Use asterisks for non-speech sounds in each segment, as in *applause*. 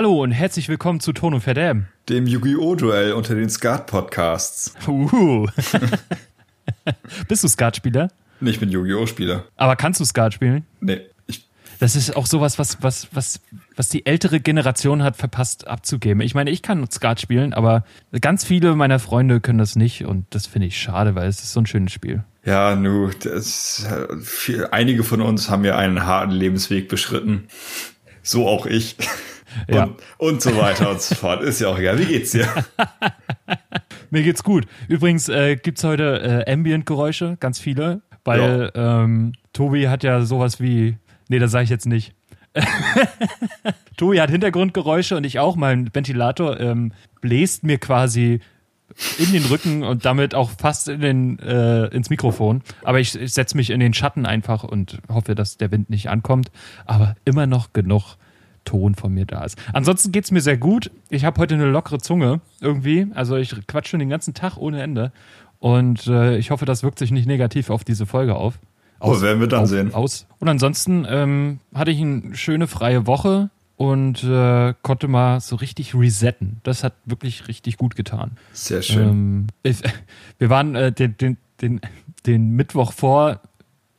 Hallo und herzlich willkommen zu Ton und Verdam. Dem Yu-Gi-Oh! Duell unter den Skat-Podcasts. Uhu. *laughs* Bist du Skatspieler? Nee, ich bin Yu-Gi-Oh! Spieler. Aber kannst du Skat spielen? Nee. Das ist auch sowas, was, was, was, was die ältere Generation hat verpasst abzugeben. Ich meine, ich kann Skat spielen, aber ganz viele meiner Freunde können das nicht und das finde ich schade, weil es ist so ein schönes Spiel. ja, nu, das, viel, einige von uns haben ja einen harten Lebensweg beschritten. So auch ich. Und, Ja. und so weiter und so fort. Ist ja auch egal. Wie geht's dir? *laughs* Mir geht's gut. Übrigens äh, gibt's heute äh, Ambient-Geräusche, ganz viele, weil ähm, Tobi hat ja sowas wie, nee, das sage ich jetzt nicht. *laughs* Tobi hat Hintergrundgeräusche und ich auch. Mein Ventilator ähm, bläst mir quasi in den Rücken und damit auch fast in den, äh, ins Mikrofon. Aber ich, ich setze mich in den Schatten einfach und hoffe, dass der Wind nicht ankommt. Aber immer noch genug Ton von mir da ist. Ansonsten geht's mir sehr gut. Ich habe heute eine lockere Zunge irgendwie. Also ich quatsch schon den ganzen Tag ohne Ende. Und äh, ich hoffe, das wirkt sich nicht negativ auf diese Folge auf. Oh, werden wir dann auf, sehen. Aus. Und ansonsten ähm, hatte ich eine schöne freie Woche und äh, konnte mal so richtig resetten. Das hat wirklich richtig gut getan. Sehr schön. Ähm, ich, *laughs* wir waren äh, den, den, den, den Mittwoch vor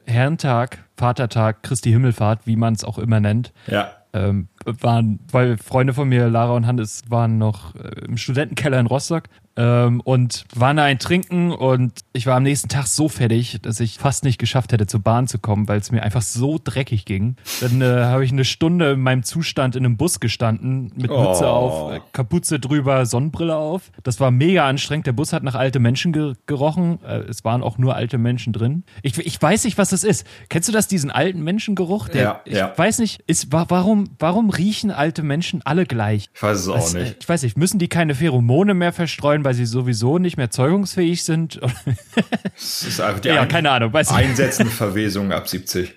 Herrentag, Vatertag, Christi Himmelfahrt, wie man es auch immer nennt, ja. Ähm, waren, weil Freunde von mir, Lara und Hannes, waren noch äh, im Studentenkeller in Rostock ähm, und waren da ein Trinken und ich war am nächsten Tag so fertig, dass ich fast nicht geschafft hätte, zur Bahn zu kommen, weil es mir einfach so dreckig ging. Dann äh, habe ich eine Stunde in meinem Zustand in einem Bus gestanden, mit Mütze Oh. auf, äh, Kapuze drüber, Sonnenbrille auf. Das war mega anstrengend. Der Bus hat nach alte Menschen ge gerochen. Äh, es waren auch nur alte Menschen drin. Ich, ich weiß nicht, was das ist. Kennst du das, diesen alten Menschengeruch? Der, Ja, ich ja. weiß nicht, ist, wa warum, warum riechen alte Menschen alle gleich? Ich weiß es auch Was, äh, nicht. Ich weiß nicht, müssen die keine Pheromone mehr verstreuen, weil sie sowieso nicht mehr zeugungsfähig sind? *laughs* Ist einfach die ja, ein keine Ahnung. Weiß nicht. einsetzende Verwesung ab 70.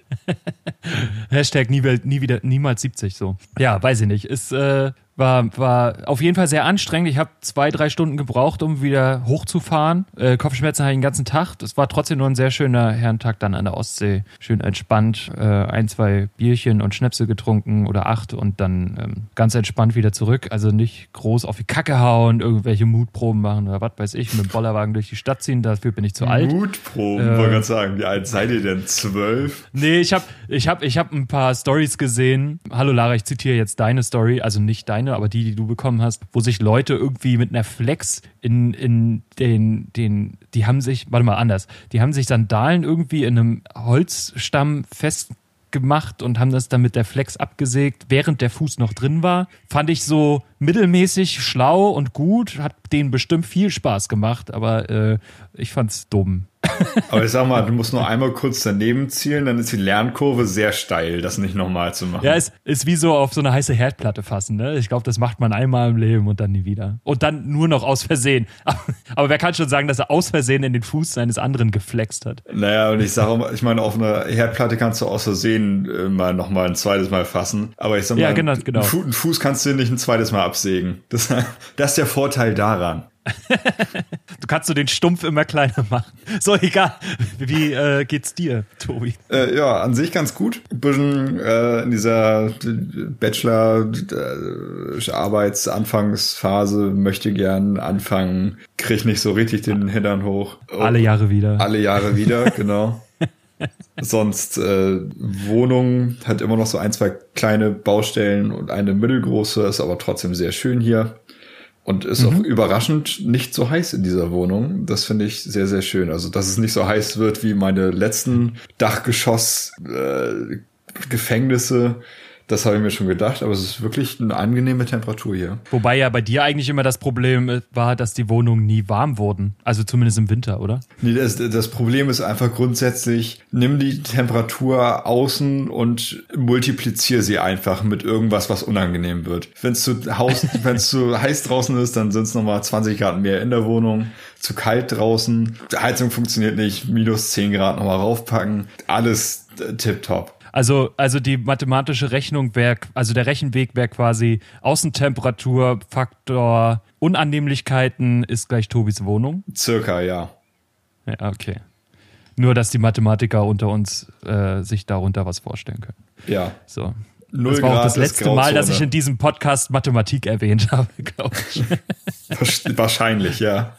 Hashtag nie, nie wieder, niemals 70 so. Ja, weiß ich nicht. Es äh, war, war auf jeden Fall sehr anstrengend. Ich habe zwei, drei Stunden gebraucht, um wieder hochzufahren. Äh, Kopfschmerzen hatte ich den ganzen Tag. Das war trotzdem nur ein sehr schöner Herrentag dann an der Ostsee. Schön entspannt. Äh, ein, zwei Bierchen und Schnäpse getrunken oder acht und dann ähm, ganz entspannt wieder zurück. Also nicht groß auf die Kacke hauen, irgendwelche Mutproben machen oder was weiß ich, mit dem Bollerwagen durch die Stadt ziehen. Dafür bin ich zu alt. Mutproben, Äh, wollte gerade sagen. Wie alt seid ihr denn? Zwölf? Nee, ich habe ich hab, ich hab ein paar Stories gesehen. Hallo Lara, ich zitiere jetzt deine Story, also nicht deine, aber die, die du bekommen hast, wo sich Leute irgendwie mit einer Flex in, in den, den, die haben sich, warte mal anders, die haben sich Sandalen irgendwie in einem Holzstamm festgemacht und haben das dann mit der Flex abgesägt, während der Fuß noch drin war. Fand ich so mittelmäßig schlau und gut, hat denen bestimmt viel Spaß gemacht, aber äh, ich fand's dumm. Aber ich sag mal, du musst nur einmal kurz daneben zielen, dann ist die Lernkurve sehr steil, das nicht nochmal zu machen. Ja, es ist wie so auf so eine heiße Herdplatte fassen. Ne? Ich glaube, das macht man einmal im Leben und dann nie wieder. Und dann nur noch aus Versehen. *laughs* Aber wer kann schon sagen, dass er aus Versehen in den Fuß seines anderen geflext hat? Naja, und ich sage ich meine, auf einer Herdplatte kannst du aus Versehen äh, mal nochmal ein zweites Mal fassen. Aber ich sag mal, Ja, genau, genau. Einen Fuß kannst du nicht ein zweites Mal absägen. Das, *laughs* das ist der Vorteil daran. *laughs* Du kannst so den Stumpf immer kleiner machen. So, egal. Wie äh, geht's dir, Tobi? Äh, ja, an sich ganz gut. Ein bisschen äh, in dieser Bachelor-Arbeitsanfangsphase möchte gern anfangen, krieg nicht so richtig den Hintern hoch. Alle Jahre wieder. Alle Jahre wieder, *laughs* genau. Sonst äh, Wohnung hat immer noch so ein, zwei kleine Baustellen und eine mittelgroße, ist aber trotzdem sehr schön hier. Und ist auch überraschend nicht so heiß in dieser Wohnung. Das finde ich sehr, sehr schön. Also, dass es nicht so heiß wird wie meine letzten Dachgeschoss-Gefängnisse. Äh, Gefängnisse. Das habe ich mir schon gedacht, aber es ist wirklich eine angenehme Temperatur hier. Wobei ja bei dir eigentlich immer das Problem äh, war, dass die Wohnungen nie warm wurden. Also zumindest im Winter, oder? Nee, das, das Problem ist einfach grundsätzlich, nimm die Temperatur außen und multiplizier sie einfach mit irgendwas, was unangenehm wird. Wenn es zu, *laughs* zu heiß draußen ist, dann sind es nochmal 20 Grad mehr in der Wohnung. Zu kalt draußen, die Heizung funktioniert nicht, minus 10 Grad nochmal raufpacken. Alles äh, tipptopp. Also, also die mathematische Rechnung wäre, also der Rechenweg wäre quasi Außentemperatur, Faktor Unannehmlichkeiten ist gleich Tobis Wohnung. Circa, ja. Ja, okay. Nur, dass die Mathematiker unter uns äh, sich darunter was vorstellen können. Ja. So. Null das war Grad auch das letzte Mal, dass ich in diesem Podcast Mathematik erwähnt habe, *laughs* glaube ich. Wahrscheinlich, ja.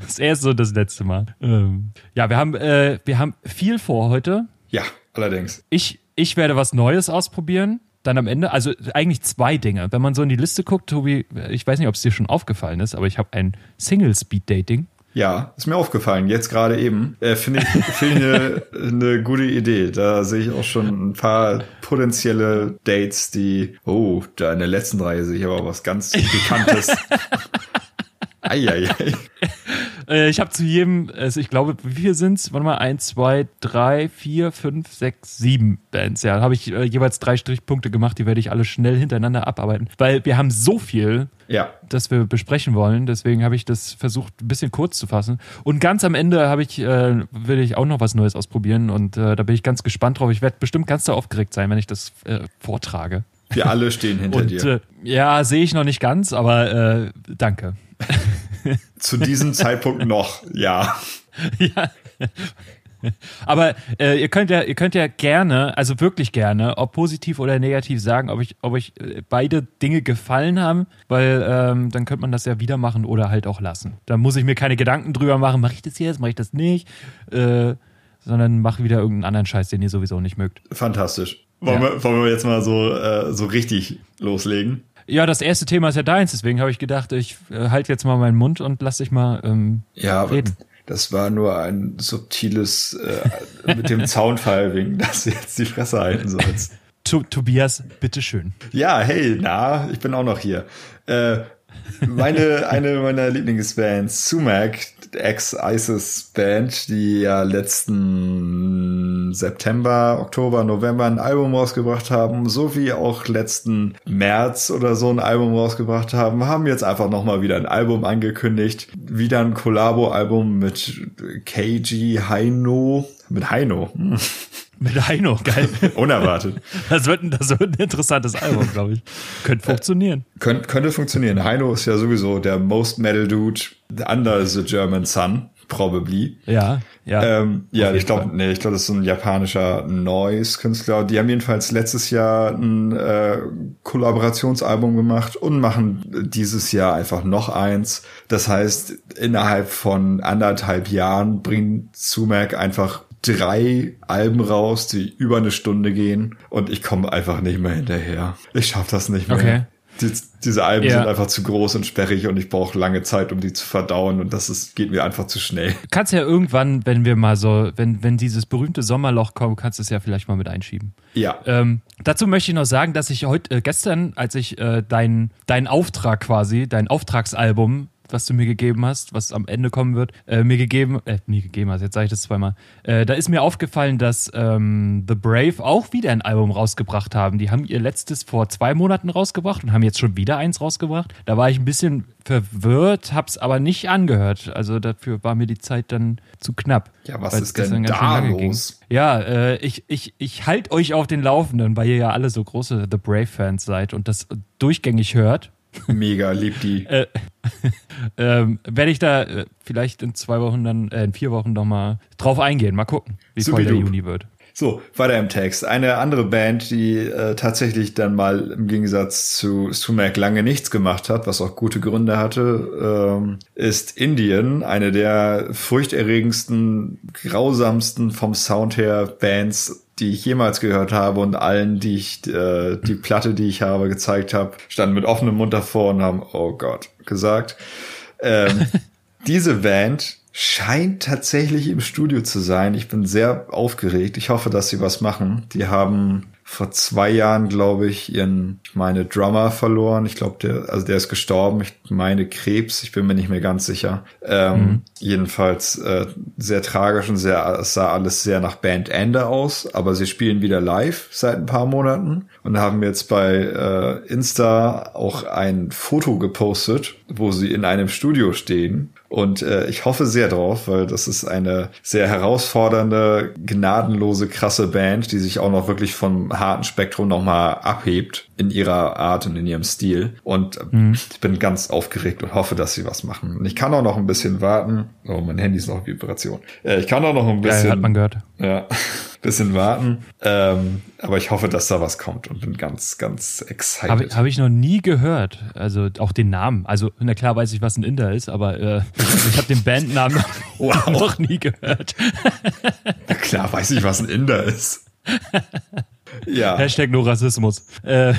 Das ist erst so das letzte Mal. Ähm, ja, wir haben, äh, wir haben viel vor heute. Ja, allerdings. Ich, ich werde was Neues ausprobieren. Dann am Ende, also eigentlich zwei Dinge. Wenn man so in die Liste guckt, Tobi, ich weiß nicht, ob es dir schon aufgefallen ist, aber ich habe ein Single-Speed-Dating. Ja, ist mir aufgefallen, jetzt gerade eben. Äh, Finde ich, find ich eine, *laughs* eine gute Idee. Da sehe ich auch schon ein paar potenzielle Dates, die, oh, da in der letzten Reihe sehe ich aber was ganz Bekanntes. *laughs* Eieiei. Äh, ich habe zu jedem, also ich glaube, wie viel sind's? Warte mal, eins, zwei, drei, vier, fünf, sechs, sieben Bands. Ja, habe ich äh, jeweils drei Strichpunkte gemacht, die werde ich alle schnell hintereinander abarbeiten. Weil wir haben so viel, Ja, das wir besprechen wollen. Deswegen habe ich das versucht, ein bisschen kurz zu fassen. Und ganz am Ende habe ich, äh, will ich auch noch was Neues ausprobieren und äh, da bin ich ganz gespannt drauf. Ich werde bestimmt ganz da aufgeregt sein, wenn ich das äh, vortrage. wir alle stehen hinter Und dir. äh, ja, sehe ich noch nicht ganz, aber danke. *laughs* Zu diesem Zeitpunkt noch, ja. *laughs* ja. Aber äh, ihr könnt ja, ihr könnt ja gerne, also wirklich gerne, ob positiv oder negativ sagen, ob ich, ob euch äh, beide Dinge gefallen haben, weil ähm, dann könnte man das ja wieder machen oder halt auch lassen. Da muss ich mir keine Gedanken drüber machen, mache ich das jetzt, mache ich das nicht, äh, sondern mache wieder irgendeinen anderen Scheiß, den ihr sowieso nicht mögt. Fantastisch. Wollen, Ja. wir, wollen wir jetzt mal so, äh, so richtig loslegen? Ja, das erste Thema ist ja deins, deswegen habe ich gedacht, ich äh, halte jetzt mal meinen Mund und lass dich mal ähm, Ja, aber Reden. das war nur ein subtiles äh, mit dem Zaunfall wegen, *laughs* dass du jetzt die Fresse halten sollst. *laughs* To Tobias, bitteschön. Ja, hey, na, ich bin auch noch hier. Äh, meine, eine meiner Lieblingsbands, Sumac, Ex-ISIS-Band, die ja letzten September, Oktober, November ein Album rausgebracht haben, sowie auch letzten März oder so ein Album rausgebracht haben, haben jetzt einfach nochmal wieder ein Album angekündigt. Wieder ein Collabo-Album mit KG Heino, mit Heino. Mit Heino, geil. *laughs* Unerwartet. Das wird, ein- das wird ein interessantes Album, glaube ich. Könnte funktionieren. Könnt, könnte funktionieren. Heino ist ja sowieso der most metal dude under the German sun, probably. Ja, ja. Ähm, ja, ich glaube, nee, ich glaube, das ist so ein japanischer Noise-Künstler. Die haben jedenfalls letztes Jahr ein äh, Kollaborationsalbum gemacht und machen dieses Jahr einfach noch eins. Das heißt, innerhalb von anderthalb Jahren bringt Sumac einfach drei Alben raus, die über eine Stunde gehen und ich komme einfach nicht mehr hinterher. Ich schaff das nicht mehr. Okay. Die, diese Alben Ja. sind einfach zu groß und sperrig und ich brauche lange Zeit, um die zu verdauen und das ist, geht mir einfach zu schnell. Du kannst ja irgendwann, wenn wir mal so, wenn, wenn dieses berühmte Sommerloch kommt, kannst du es ja vielleicht mal mit einschieben. Ja. Ähm, dazu möchte ich noch sagen, dass ich heute, äh, gestern, als ich äh, deinen dein Auftrag quasi, dein Auftragsalbum, was du mir gegeben hast, was am Ende kommen wird, äh, mir gegeben, äh, nie gegeben hast, jetzt sage ich das zweimal, äh, da ist mir aufgefallen, dass ähm, The Brave auch wieder ein Album rausgebracht haben. Die haben ihr letztes vor zwei Monaten rausgebracht und haben jetzt schon wieder eins rausgebracht. Da war ich ein bisschen verwirrt, hab's aber nicht angehört. Also dafür war mir die Zeit dann zu knapp. Ja, was ist denn da lange ging. los? Ja, äh, ich, ich, ich halte euch auf den Laufenden, weil ihr ja alle so große The Brave-Fans seid und das durchgängig hört. Mega, lieb die. Äh, *laughs* ähm, werde ich da äh, vielleicht in zwei Wochen dann, äh, in vier Wochen noch mal drauf eingehen. Mal gucken, wie voll der. Juni wird. So, weiter im Text. Eine andere Band, die äh, tatsächlich dann mal im Gegensatz zu Sumac lange nichts gemacht hat, was auch gute Gründe hatte, ähm, ist Indian, eine der furchterregendsten, grausamsten vom Sound her Bands, die ich jemals gehört habe und allen, die ich äh, die Platte, die ich habe, gezeigt habe, standen mit offenem Mund davor und haben, oh Gott, gesagt. Ähm, *laughs* diese Band scheint tatsächlich im Studio zu sein. Ich bin sehr aufgeregt. Ich hoffe, dass sie was machen. Die haben vor zwei Jahren, glaube ich, ihren, ich meine, Drummer verloren. Ich glaube, der, also der ist gestorben. Ich meine Krebs. Ich bin mir nicht mehr ganz sicher. Ähm, Jedenfalls äh, sehr tragisch und sehr, es sah alles sehr nach Bandende aus. Aber sie spielen wieder live seit ein paar Monaten und haben jetzt bei äh, Insta auch ein Foto gepostet, wo sie in einem Studio stehen. Und äh, ich hoffe sehr drauf, weil das ist eine sehr herausfordernde, gnadenlose, krasse Band, die sich auch noch wirklich vom harten Spektrum nochmal abhebt in ihrer Art und in ihrem Stil. Und äh, ich bin ganz aufgeregt und hoffe, dass sie was machen. Und ich kann auch noch ein bisschen warten. Oh, mein Handy ist noch in Vibration. Äh, ich kann auch noch ein bisschen hat man gehört. ja. Bisschen warten. Ähm, aber ich hoffe, dass da was kommt und bin ganz, ganz excited. Habe hab ich noch nie gehört. Also auch den Namen. Also, na klar weiß ich, was ein Inder ist, aber äh, ich habe den Bandnamen *laughs* wow. *laughs* noch nie gehört. na klar weiß ich, was ein Inder ist. *laughs* ja. Hashtag nur Rassismus. Äh,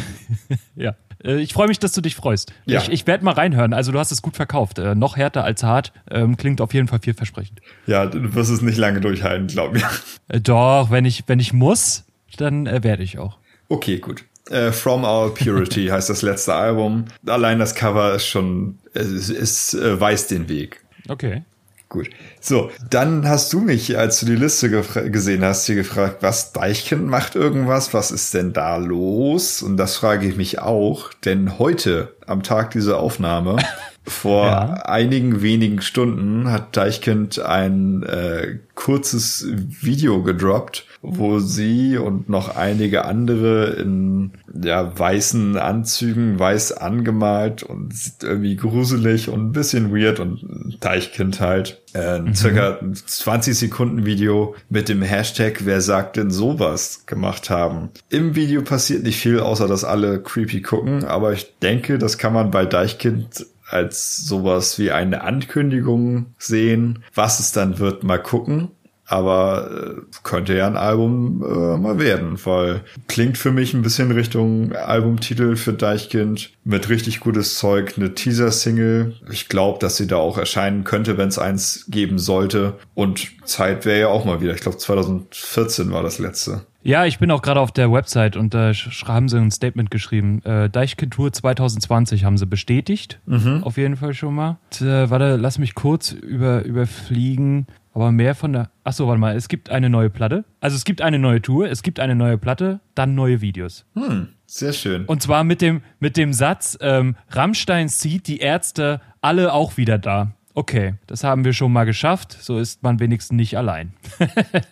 ja. Äh, ich freue mich, dass du dich freust. Ja. Ich, ich werde mal reinhören. Also du hast es gut verkauft. Äh, noch härter als hart. Ähm, klingt auf jeden Fall vielversprechend. Ja, du wirst es nicht lange durchhalten, glaube ich. *laughs* Äh, doch, wenn ich, wenn ich muss, dann äh, werde ich auch. Okay, gut. Äh, From Our Purity *laughs* heißt das letzte Album. Allein das Cover ist schon, es, es äh, weiß den Weg. Okay. Gut. So, dann hast du mich, als du die Liste gesehen hast, hier gefragt, was Deichkind macht irgendwas, was ist denn da los? Und das frage ich mich auch, denn heute, am Tag dieser Aufnahme, *laughs* vor ja. einigen wenigen Stunden hat Deichkind ein äh, kurzes Video gedroppt, wo sie und noch einige andere in ja, weißen Anzügen, weiß angemalt und sieht irgendwie gruselig und ein bisschen weird und Teichkind halt. Äh, mhm. Circa 20 Sekunden Video mit dem Hashtag Wer sagt denn sowas gemacht haben. Im Video passiert nicht viel, außer dass alle creepy gucken, aber ich denke, das kann man bei Deichkind als sowas wie eine Ankündigung sehen. Was es dann wird, mal gucken. Aber äh, könnte ja ein Album äh, mal werden, weil klingt für mich ein bisschen Richtung Albumtitel für Deichkind mit richtig gutes Zeug, eine Teaser-Single. Ich glaube, dass sie da auch erscheinen könnte, wenn es eins geben sollte. Und Zeit wäre ja auch mal wieder. Ich glaube, 2014 war das letzte. Ja, ich bin auch gerade auf der Website und da haben sie ein Statement geschrieben. Äh, Deichkind Tour 2020 haben sie bestätigt. Mhm. Auf jeden Fall schon mal. Und, äh, warte, lass mich kurz über, überfliegen. Aber mehr von der. Achso, warte mal, es gibt eine neue Platte. Also es gibt eine neue Tour, es gibt eine neue Platte, dann neue Videos. Hm, sehr schön. Und zwar mit dem, mit dem Satz, ähm, Rammstein zieht die Ärzte alle auch wieder da okay, das haben wir schon mal geschafft, so ist man wenigstens nicht allein.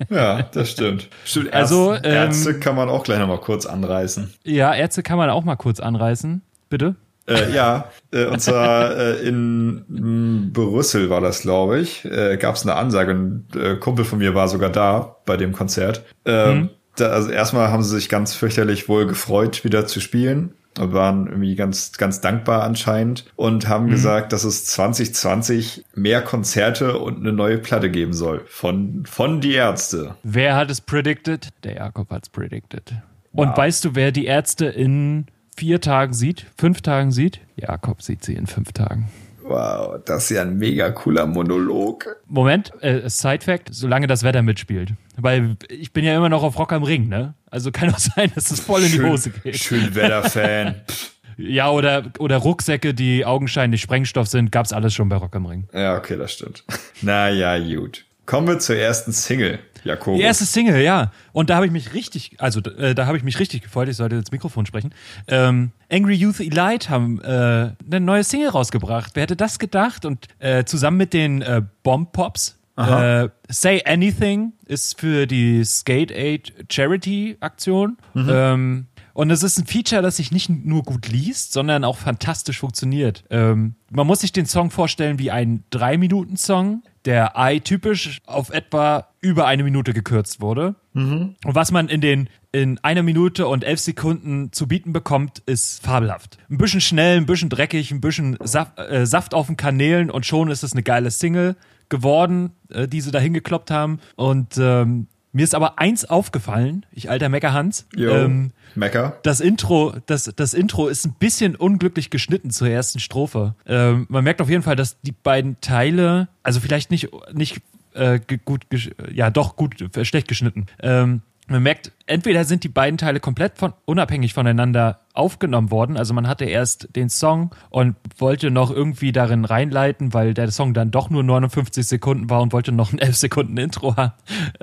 ja, das stimmt. Stimmt, also, ähm, Ärzte kann man auch gleich nochmal kurz anreißen. Ja, Ärzte kann man auch mal kurz anreißen. Bitte? Äh, ja, äh, und zwar äh, in Brüssel war das, glaube ich, äh, gab es eine Ansage. Ein äh, Kumpel von mir war sogar da bei dem Konzert. Ähm, mhm. da, also erstmal haben sie sich ganz fürchterlich wohl gefreut, wieder zu spielen waren irgendwie ganz, ganz dankbar anscheinend und haben mhm. gesagt, dass es 2020 mehr Konzerte und eine neue Platte geben soll von, von die Ärzte. Wer hat es predicted? Der Jakob hat es predicted. Und weißt du, wer die Ärzte in vier Tagen sieht? Fünf Tagen sieht? Jakob sieht sie in fünf Tagen. Wow, das ist ja ein mega cooler Monolog. Moment, äh, Side Fact, solange das Wetter mitspielt. Weil ich bin ja immer noch auf Rock am Ring, ne? Also kann auch *laughs* sein, dass es voll in die Hose geht. Schön Wetterfan. *laughs* ja, oder, oder Rucksäcke, die augenscheinlich Sprengstoff sind, gab's alles schon bei Rock am Ring. Ja, okay, das stimmt. naja, gut. Kommen wir zur ersten Single. Jakob. Die erste Single, ja. Und da habe ich mich richtig, also äh, da habe ich mich richtig gefreut. Ich sollte ins Mikrofon sprechen. Ähm, Angry Youth Elite haben äh, eine neue Single rausgebracht. Wer hätte das gedacht? Und äh, zusammen mit den äh, Bomb Pops. Äh, Say Anything ist für die Skate Aid Charity Aktion. Mhm. Ähm, und es ist ein Feature, das sich nicht nur gut liest, sondern auch fantastisch funktioniert. Ähm, man muss sich den Song vorstellen wie ein 3-Minuten-Song, der I typisch auf etwa über eine Minute gekürzt wurde. Mhm. Und was man in den in einer Minute und elf Sekunden zu bieten bekommt, ist fabelhaft. Ein bisschen schnell, ein bisschen dreckig, ein bisschen Saft, äh, Saft auf den Kanälen und schon ist es eine geile Single geworden, äh, die sie da hingekloppt haben. Und ähm, mir ist aber eins aufgefallen, ich alter Meckerhans. Ähm, Mecker. Das Intro, das, das Intro ist ein bisschen unglücklich geschnitten zur ersten Strophe. Ähm, man merkt auf jeden Fall, dass die beiden Teile, also vielleicht nicht, nicht äh, gut, ja doch gut, äh, schlecht geschnitten. Ähm, man merkt, entweder sind die beiden Teile komplett von, unabhängig voneinander aufgenommen worden. Also man hatte erst den Song und wollte noch irgendwie darin reinleiten, weil der Song dann doch nur 59 Sekunden war und wollte noch ein 11 Sekunden Intro haben.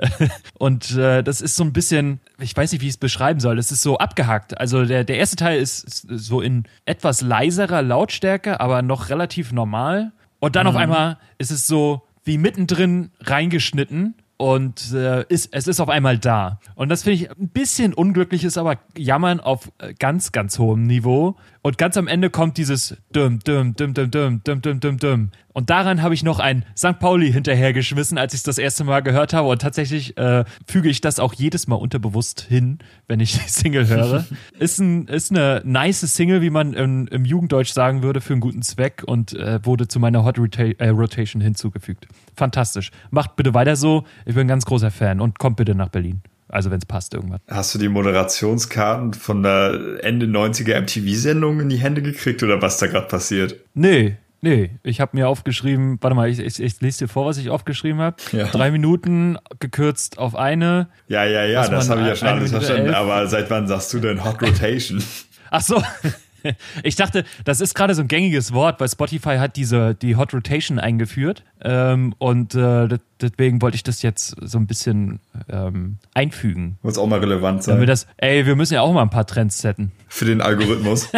*laughs* und äh, das ist so ein bisschen, ich weiß nicht, wie ich es beschreiben soll. Das ist so abgehackt. Also der, der erste Teil ist, ist so in etwas leiserer Lautstärke, aber noch relativ normal. Und dann mhm. auf einmal ist es so wie mittendrin reingeschnitten und äh, ist, es ist auf einmal da. Und das finde ich ein bisschen unglücklich, ist aber Jammern auf äh, ganz, ganz hohem Niveau, Und ganz am Ende kommt dieses Düm, Düm, Düm, Düm, Düm, Düm, Düm, Düm, Düm. Und daran habe ich noch ein St. Pauli hinterhergeschmissen, als ich es das erste Mal gehört habe. Und tatsächlich äh, füge ich das auch jedes Mal unterbewusst hin, wenn ich *laughs* die Single höre. *laughs* ist, ein, ist eine nice Single, wie man im, im Jugenddeutsch sagen würde, für einen guten Zweck und äh, wurde zu meiner Hot Rota äh, Rotation hinzugefügt. Fantastisch. Macht bitte weiter so. Ich bin ein ganz großer Fan und kommt bitte nach Berlin. Also wenn es passt irgendwann. Hast du die Moderationskarten von der Ende 90er MTV-Sendung in die Hände gekriegt oder was da gerade passiert? Nee, Nee, ich habe mir aufgeschrieben, warte mal, ich, ich, ich lese dir vor, was ich aufgeschrieben habe. Ja. Drei Minuten gekürzt auf eine. Ja, ja, ja, das habe ich ja schon alles verstanden. Aber seit wann sagst du denn Hot Rotation? Ach so. *laughs* *laughs* Ich dachte, das ist gerade so ein gängiges Wort, weil Spotify hat diese die Hot Rotation eingeführt ähm, und äh, deswegen wollte ich das jetzt so ein bisschen ähm, einfügen. Muss auch mal relevant sein. Damit das, ey, wir müssen ja auch mal ein paar Trends setten. Für den Algorithmus.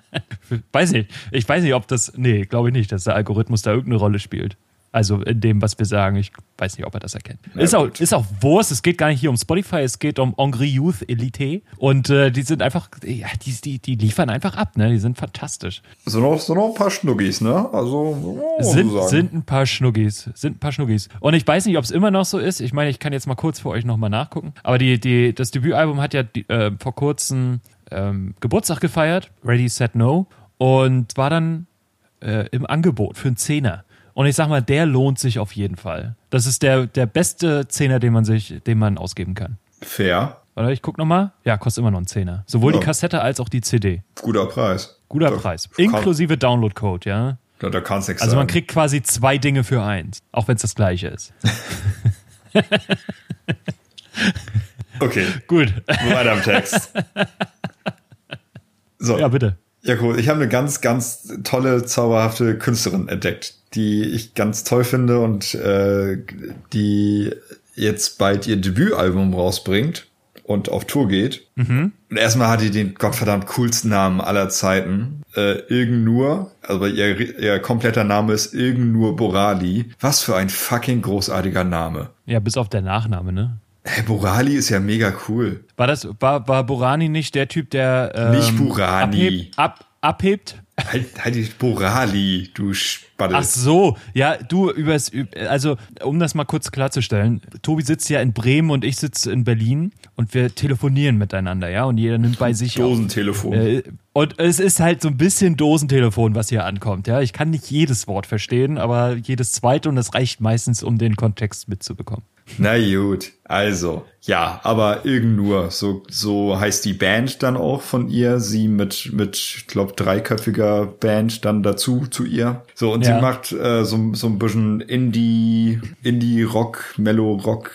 *laughs* weiß nicht. Ich weiß nicht, ob das. Nee, glaube ich nicht, dass der Algorithmus da irgendeine Rolle spielt. Also in dem, was wir sagen. Ich weiß nicht, ob er das erkennt. Ja, ist, auch, ist auch Wurst. Es geht gar nicht hier um Spotify. Es geht um Angry Youth Elite. Und äh, die sind einfach, ja, die, die, die liefern einfach ab. Ne? Die sind fantastisch. Sind noch, sind noch ein paar Schnuggis, ne? Also, oh, sind, so sind ein paar Schnuggis. Sind ein paar Schnuggis. Und ich weiß nicht, ob es immer noch so ist. Ich meine, ich kann jetzt mal kurz für euch nochmal nachgucken. Aber die, die, das Debütalbum hat ja die, äh, vor kurzem ähm, Geburtstag gefeiert, Ready, Set, No, und war dann äh, im Angebot für einen Zehner. Und ich sag mal, der lohnt sich auf jeden Fall. Das ist der, der beste Zehner, den man sich, den man ausgeben kann. Fair. Warte, ich guck nochmal. Ja, kostet immer noch einen Zehner. Sowohl ja. die Kassette als auch die CD. Guter Preis. Guter da Preis. Inklusive Downloadcode, ja. Da, da kannst du Also man kriegt quasi zwei Dinge für eins, auch wenn es das gleiche ist. *laughs* okay. Gut. Weiter am Text. *laughs* So. Ja, bitte. Ja, cool. Ich habe eine ganz, ganz tolle, zauberhafte Künstlerin entdeckt, die ich ganz toll finde und äh, die jetzt bald ihr Debütalbum rausbringt und auf Tour geht. Mhm. Und erstmal hat die den gottverdammt coolsten Namen aller Zeiten. Äh, Irgend nur, also ihr, ihr kompletter Name ist Irgend nur Borali. Was für ein fucking großartiger Name. Ja, bis auf der Nachname, ne? Hey, Borali ist ja mega cool. War das, war, war Borani nicht der Typ, der ähm, Nicht Borani. Abhebt, ab, abhebt? Halt, halt die Borali, du Spaddel. Ach so, ja, du übers, also um das mal kurz klarzustellen, Tobi sitzt ja in Bremen und ich sitze in Berlin und wir telefonieren miteinander, ja, und jeder nimmt bei *laughs* sich Dosentelefon. Äh, und es ist halt so ein bisschen Dosentelefon, was hier ankommt, ja. Ich kann nicht jedes Wort verstehen, aber jedes zweite und das reicht meistens, um den Kontext mitzubekommen. Na gut, also, ja, aber irgend nur, so, so heißt die Band dann auch von ihr, sie mit, mit, ich glaube, dreiköpfiger Band dann dazu, zu ihr. So, und ja. sie macht äh, so, so ein bisschen Indie, Indie-Rock, Mellow-Rock,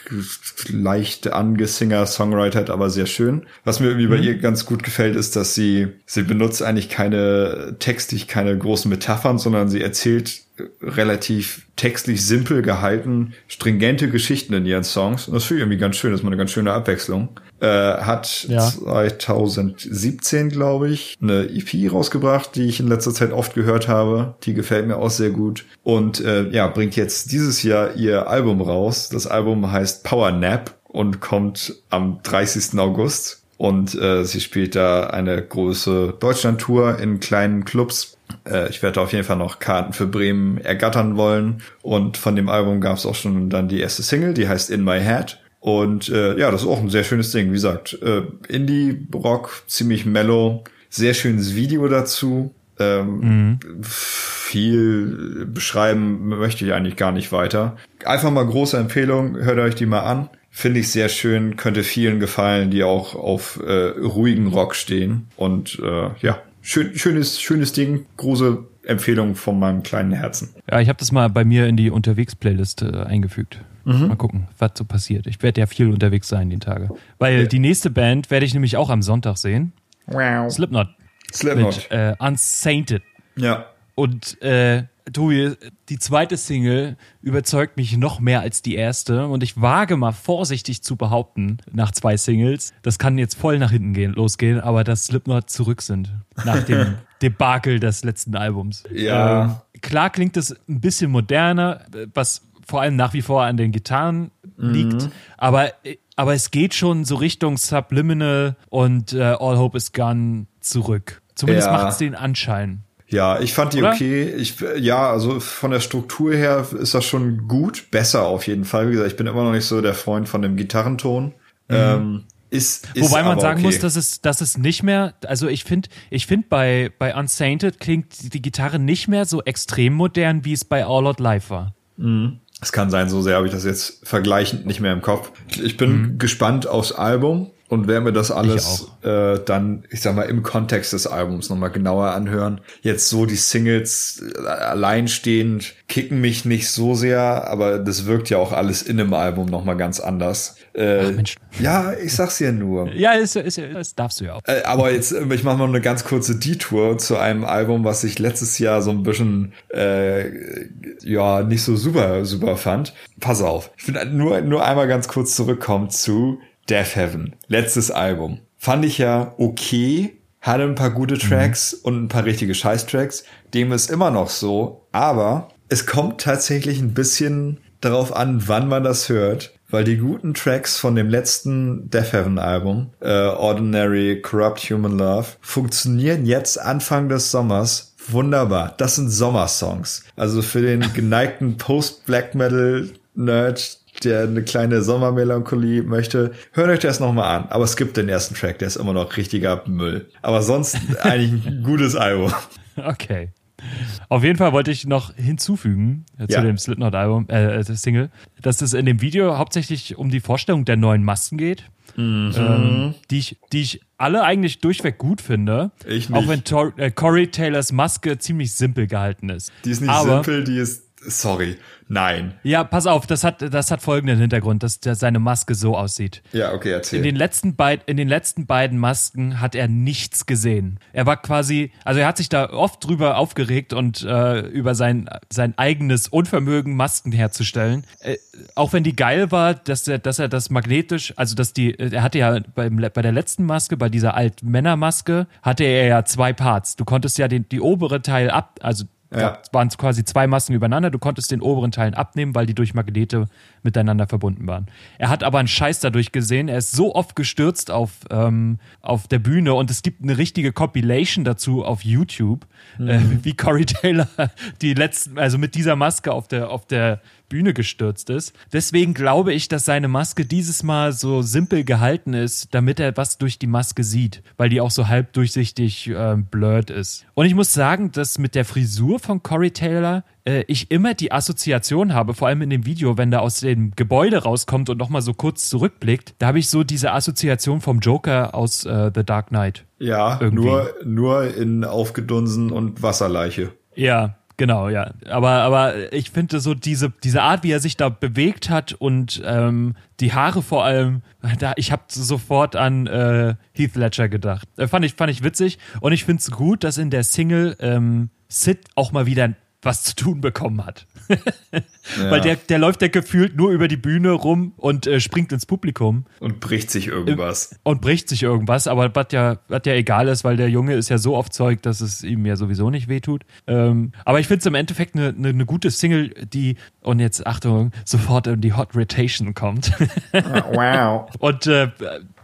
leicht angesinger, Songwriter, aber sehr schön. Was mir irgendwie mhm. bei ihr ganz gut gefällt, ist, dass sie, sie benutzt eigentlich keine textig, keine großen Metaphern, sondern sie erzählt relativ textlich simpel gehalten, stringente Geschichten in ihren Songs. Und das finde ich irgendwie ganz schön, das ist mal eine ganz schöne Abwechslung. Äh, hat ja. 2017, glaube ich, eine EP rausgebracht, die ich in letzter Zeit oft gehört habe. Die gefällt mir auch sehr gut. Und äh, ja, bringt jetzt dieses Jahr ihr Album raus. Das Album heißt Power Nap und kommt am 30. August. Und äh, sie spielt da eine große Deutschland-Tour in kleinen Clubs ich werde auf jeden Fall noch Karten für Bremen ergattern wollen. Und von dem Album gab es auch schon dann die erste Single, die heißt In My Head. Und äh, ja, das ist auch ein sehr schönes Ding. Wie gesagt, äh, Indie-Rock, ziemlich mellow, sehr schönes Video dazu. Ähm, mhm. Viel beschreiben möchte ich eigentlich gar nicht weiter. Einfach mal große Empfehlung, hört euch die mal an. Finde ich sehr schön, könnte vielen gefallen, die auch auf äh, ruhigen Rock stehen. Und äh, ja, schön, schönes, schönes Ding, große Empfehlung von meinem kleinen Herzen. Ja, ich habe das mal bei mir in die Unterwegs-Playlist äh, eingefügt. Mhm. Mal gucken, was so passiert. Ich werde ja viel unterwegs sein die Tage. Weil ja. die nächste Band werde ich nämlich auch am Sonntag sehen. Wow. Slipknot. Slipknot. Mit äh, Unsainted. Ja. Und äh, Tobi, die zweite Single überzeugt mich noch mehr als die erste und ich wage mal vorsichtig zu behaupten, nach zwei Singles, das kann jetzt voll nach hinten gehen, losgehen, aber dass Slipknot zurück sind nach dem *laughs* Debakel des letzten Albums. Ja. Ähm, klar klingt es ein bisschen moderner, was vor allem nach wie vor an den Gitarren liegt, mhm. aber aber es geht schon so Richtung Subliminal und äh, All Hope is Gone zurück. Zumindest ja. macht es den Anschein. Ja, ich fand die Oder? okay. Ich, ja, also von der Struktur her ist das schon gut. Besser auf jeden Fall. Wie gesagt, ich bin immer noch nicht so der Freund von dem Gitarrenton. Mhm. Ähm, ist, ist Wobei man sagen okay. muss, dass es, dass es nicht mehr, also ich finde, ich finde bei, bei Unsainted klingt die Gitarre nicht mehr so extrem modern, wie es bei All Out Live war. Mhm. Es kann sein, so sehr habe ich das jetzt vergleichend nicht mehr im Kopf. Ich bin mhm. gespannt aufs Album und werde mir das alles äh, dann, ich sag mal, im Kontext des Albums nochmal genauer anhören. Jetzt so die Singles äh, alleinstehend kicken mich nicht so sehr, aber das wirkt ja auch alles in einem Album nochmal ganz anders. Äh, Ach, Mensch. Ja, ich sag's ja nur. Ja, ist, ist, das darfst du ja auch. Äh, aber jetzt, ich mache mal eine ganz kurze Detour zu einem Album, was ich letztes Jahr so ein bisschen äh, ja nicht so super super fand. Pass auf, ich will nur nur einmal ganz kurz zurückkommen zu Death Heaven, letztes Album. Fand ich ja okay, hatte ein paar gute. Tracks mhm. und ein paar richtige Scheiß-Tracks. Dem ist immer noch so, aber es kommt tatsächlich ein bisschen darauf an, wann man das hört, weil die guten Tracks von dem letzten Death Heaven Album, äh, Ordinary, Corrupt Human Love, funktionieren jetzt Anfang des Sommers wunderbar. Das sind Sommersongs. Also für den *laughs* geneigten Post-Black Metal Nerd der eine kleine Sommermelancholie möchte, hört euch das nochmal an. Aber es gibt den ersten Track, der ist immer noch richtiger Müll. Aber sonst *laughs* eigentlich ein gutes Album. Okay. Auf jeden Fall wollte ich noch hinzufügen äh, zu ja. dem Slipknot-Album, äh, äh Single, dass es in dem Video hauptsächlich um die Vorstellung der neuen Masken geht, mhm. ähm, die, ich, die ich alle eigentlich durchweg gut finde. Ich nicht. Auch wenn Tor äh, Corey Taylors Maske ziemlich simpel gehalten ist. Die ist nicht Aber, simpel, die ist, sorry, Nein. Ja, pass auf, das hat, das hat folgenden Hintergrund, dass, dass seine Maske so aussieht. Ja, okay, erzähl. In den, letzten beid, in den letzten beiden Masken hat er nichts gesehen. Er war quasi, also er hat sich da oft drüber aufgeregt und äh, über sein, sein eigenes Unvermögen, Masken herzustellen. Äh, auch wenn die geil war, dass er, dass er das magnetisch, also dass die, er hatte ja beim, bei der letzten Maske, bei dieser Altmännermaske, hatte er ja zwei Parts. Du konntest ja den, die obere Teil ab, also ja. waren es quasi zwei Massen übereinander. Du konntest den oberen Teilen abnehmen, weil die durch Magnete miteinander verbunden waren. Er hat aber einen Scheiß dadurch gesehen. Er ist so oft gestürzt auf, ähm, auf der Bühne und es gibt eine richtige Compilation dazu auf YouTube, mhm. äh, wie Corey Taylor *laughs* die letzten, also mit dieser Maske auf der, auf der Bühne gestürzt ist. Deswegen glaube ich, dass seine Maske dieses Mal so simpel gehalten ist, damit er was durch die Maske sieht, weil die auch so halb durchsichtig äh, blurred ist. Und ich muss sagen, dass mit der Frisur von Corey Taylor äh, ich immer die Assoziation habe, vor allem in dem Video, wenn der aus dem Gebäude rauskommt und nochmal so kurz zurückblickt, da habe ich so diese Assoziation vom Joker aus äh, The Dark Knight. Ja, nur, nur in Aufgedunsen und Wasserleiche. Ja, Genau, ja. Aber, aber ich finde so diese, diese Art, wie er sich da bewegt hat und ähm, die Haare vor allem, da, ich habe sofort an äh, Heath Ledger gedacht. Äh, fand, ich, fand ich witzig und ich finde es gut, dass in der Single ähm, Sid auch mal wieder was zu tun bekommen hat. *laughs* ja. Weil der, der läuft ja gefühlt nur über die Bühne rum und äh, springt ins Publikum. Und bricht sich irgendwas. Und bricht sich irgendwas, aber was ja, was ja egal ist, weil der Junge ist ja so oft Zeug, dass es ihm ja sowieso nicht wehtut. Ähm, aber ich finde es im Endeffekt eine ne, ne gute Single, die, und jetzt Achtung, sofort in die Hot Rotation kommt. wow. *laughs* Und äh,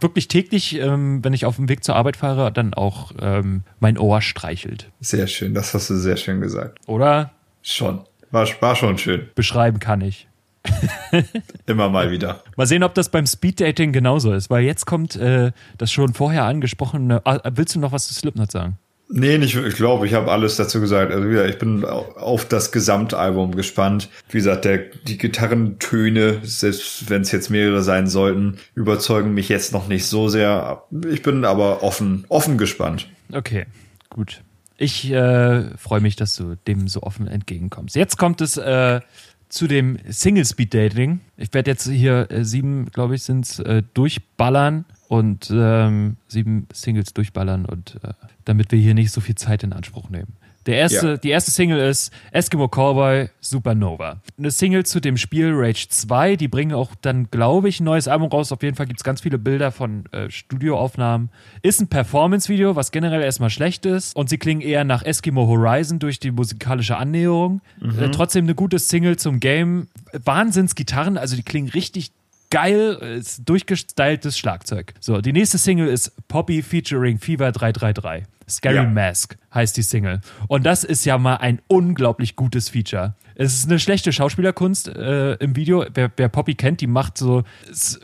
wirklich täglich, ähm, wenn ich auf dem Weg zur Arbeit fahre, dann auch ähm, mein Ohr streichelt. Sehr schön, das hast du sehr schön gesagt. Oder? Schon. War, war schon schön. Beschreiben kann ich. *laughs* Immer mal wieder. Mal sehen, ob das beim Speeddating genauso ist, weil jetzt kommt äh, das schon vorher angesprochene. Ah, willst du noch was zu Slipknot sagen? Nee, nicht, ich glaube, ich habe alles dazu gesagt. Also wieder, ich bin auf das Gesamtalbum gespannt. Wie gesagt, der, die Gitarrentöne, selbst wenn es jetzt mehrere sein sollten, überzeugen mich jetzt noch nicht so sehr. Ich bin aber offen, offen gespannt. Okay, gut. Ich äh, freue mich, dass du dem so offen entgegenkommst. Jetzt kommt es äh, zu dem Single Speed Dating. Ich werde jetzt hier äh, sieben, glaube ich, sind äh, durchballern und ähm, sieben Singles durchballern und äh, damit wir hier nicht so viel Zeit in Anspruch nehmen. Der erste, ja. Die erste Single ist Eskimo Cowboy Supernova. Eine Single zu dem Spiel Rage 2. Die bringen auch dann, glaube ich, ein neues Album raus. Auf jeden Fall gibt es ganz viele Bilder von äh, Studioaufnahmen. Ist ein Performance-Video, was generell erstmal schlecht ist. Und sie klingen eher nach Eskimo Horizon durch die musikalische Annäherung. Mhm. Äh, trotzdem eine gute Single zum Game. Wahnsinns-Gitarren, also die klingen richtig geil, ist durchgestyltes Schlagzeug. So, die nächste Single ist Poppy featuring Fever 333. Scary Ja. Mask heißt die Single. Und das ist ja mal ein unglaublich gutes Feature. Es ist eine schlechte Schauspielerkunst äh, im Video. Wer, wer Poppy kennt, die macht so,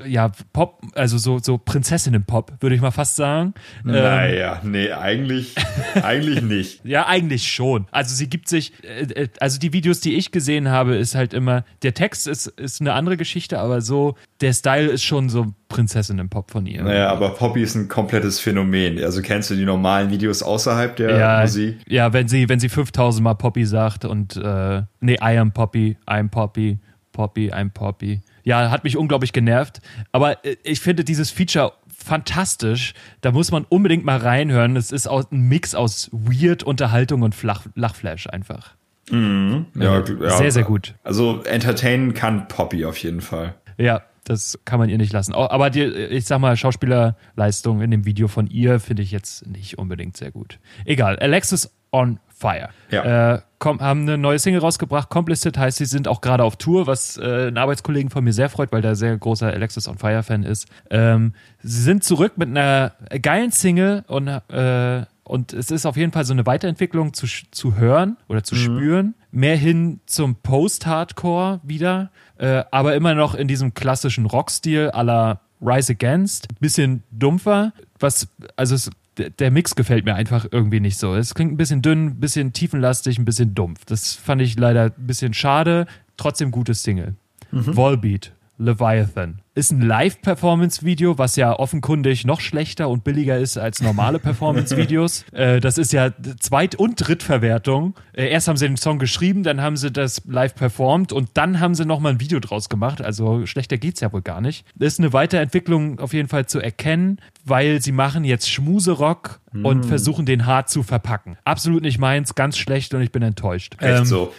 ja, Pop, also so, so Prinzessinnen-Pop, würde ich mal fast sagen. Ähm, Naja, nee, eigentlich, *laughs* eigentlich nicht. ja, eigentlich schon. Also sie gibt sich, äh, äh, also die Videos, die ich gesehen habe, ist halt immer, der Text ist, ist eine andere Geschichte, aber so, der Style ist schon so Prinzessinnen-Pop von ihr. Naja, aber Poppy ist ein komplettes Phänomen. Also kennst du die normalen Videos außerhalb der ja, Musik? ja, wenn sie, wenn sie 5000 Mal Poppy sagt und, äh, nee, I am Poppy, I'm Poppy, Poppy, I'm Poppy. Ja, hat mich unglaublich genervt. Aber äh, ich finde dieses Feature fantastisch. Da muss man unbedingt mal reinhören. Es ist auch ein Mix aus Weird, Unterhaltung und Flach, Lachflash einfach. Ja, ja, Sehr, sehr gut. Also entertainen kann Poppy auf jeden Fall. Ja, das kann man ihr nicht lassen. Aber die, ich sag mal, Schauspielerleistung in dem Video von ihr finde ich jetzt nicht unbedingt sehr gut. Egal, Alexis on Fire. Ja. Äh, komm, haben eine neue Single rausgebracht. Complicit heißt, sie sind auch gerade auf Tour, was äh, einen Arbeitskollegen von mir sehr freut, weil der sehr großer Alexis on Fire Fan ist. Ähm, sie sind zurück mit einer geilen Single und äh, und es ist auf jeden Fall so eine Weiterentwicklung zu, zu hören oder zu spüren. Mehr hin zum Post-Hardcore wieder, äh, aber immer noch in diesem klassischen Rockstil la Rise Against. Bisschen dumpfer, was, also es, der- Mix gefällt mir einfach irgendwie nicht so. Es klingt ein bisschen dünn, ein bisschen tiefenlastig, ein bisschen dumpf. Das fand ich leider ein bisschen schade. Trotzdem gutes Single. Volbeat, Leviathan. Ist ein Live-Performance-Video, was ja offenkundig noch schlechter und billiger ist als normale *laughs* Performance-Videos. äh, das ist ja Zweit- und Drittverwertung. Äh, erst haben sie den Song geschrieben, dann haben sie das live performt und dann haben sie nochmal ein Video draus gemacht. Also schlechter geht's ja wohl gar nicht. Ist eine Weiterentwicklung auf jeden Fall zu erkennen, weil sie machen jetzt Schmuserock und versuchen den hart zu verpacken. Absolut nicht meins, ganz schlecht und ich bin enttäuscht. Echt Ähm, so.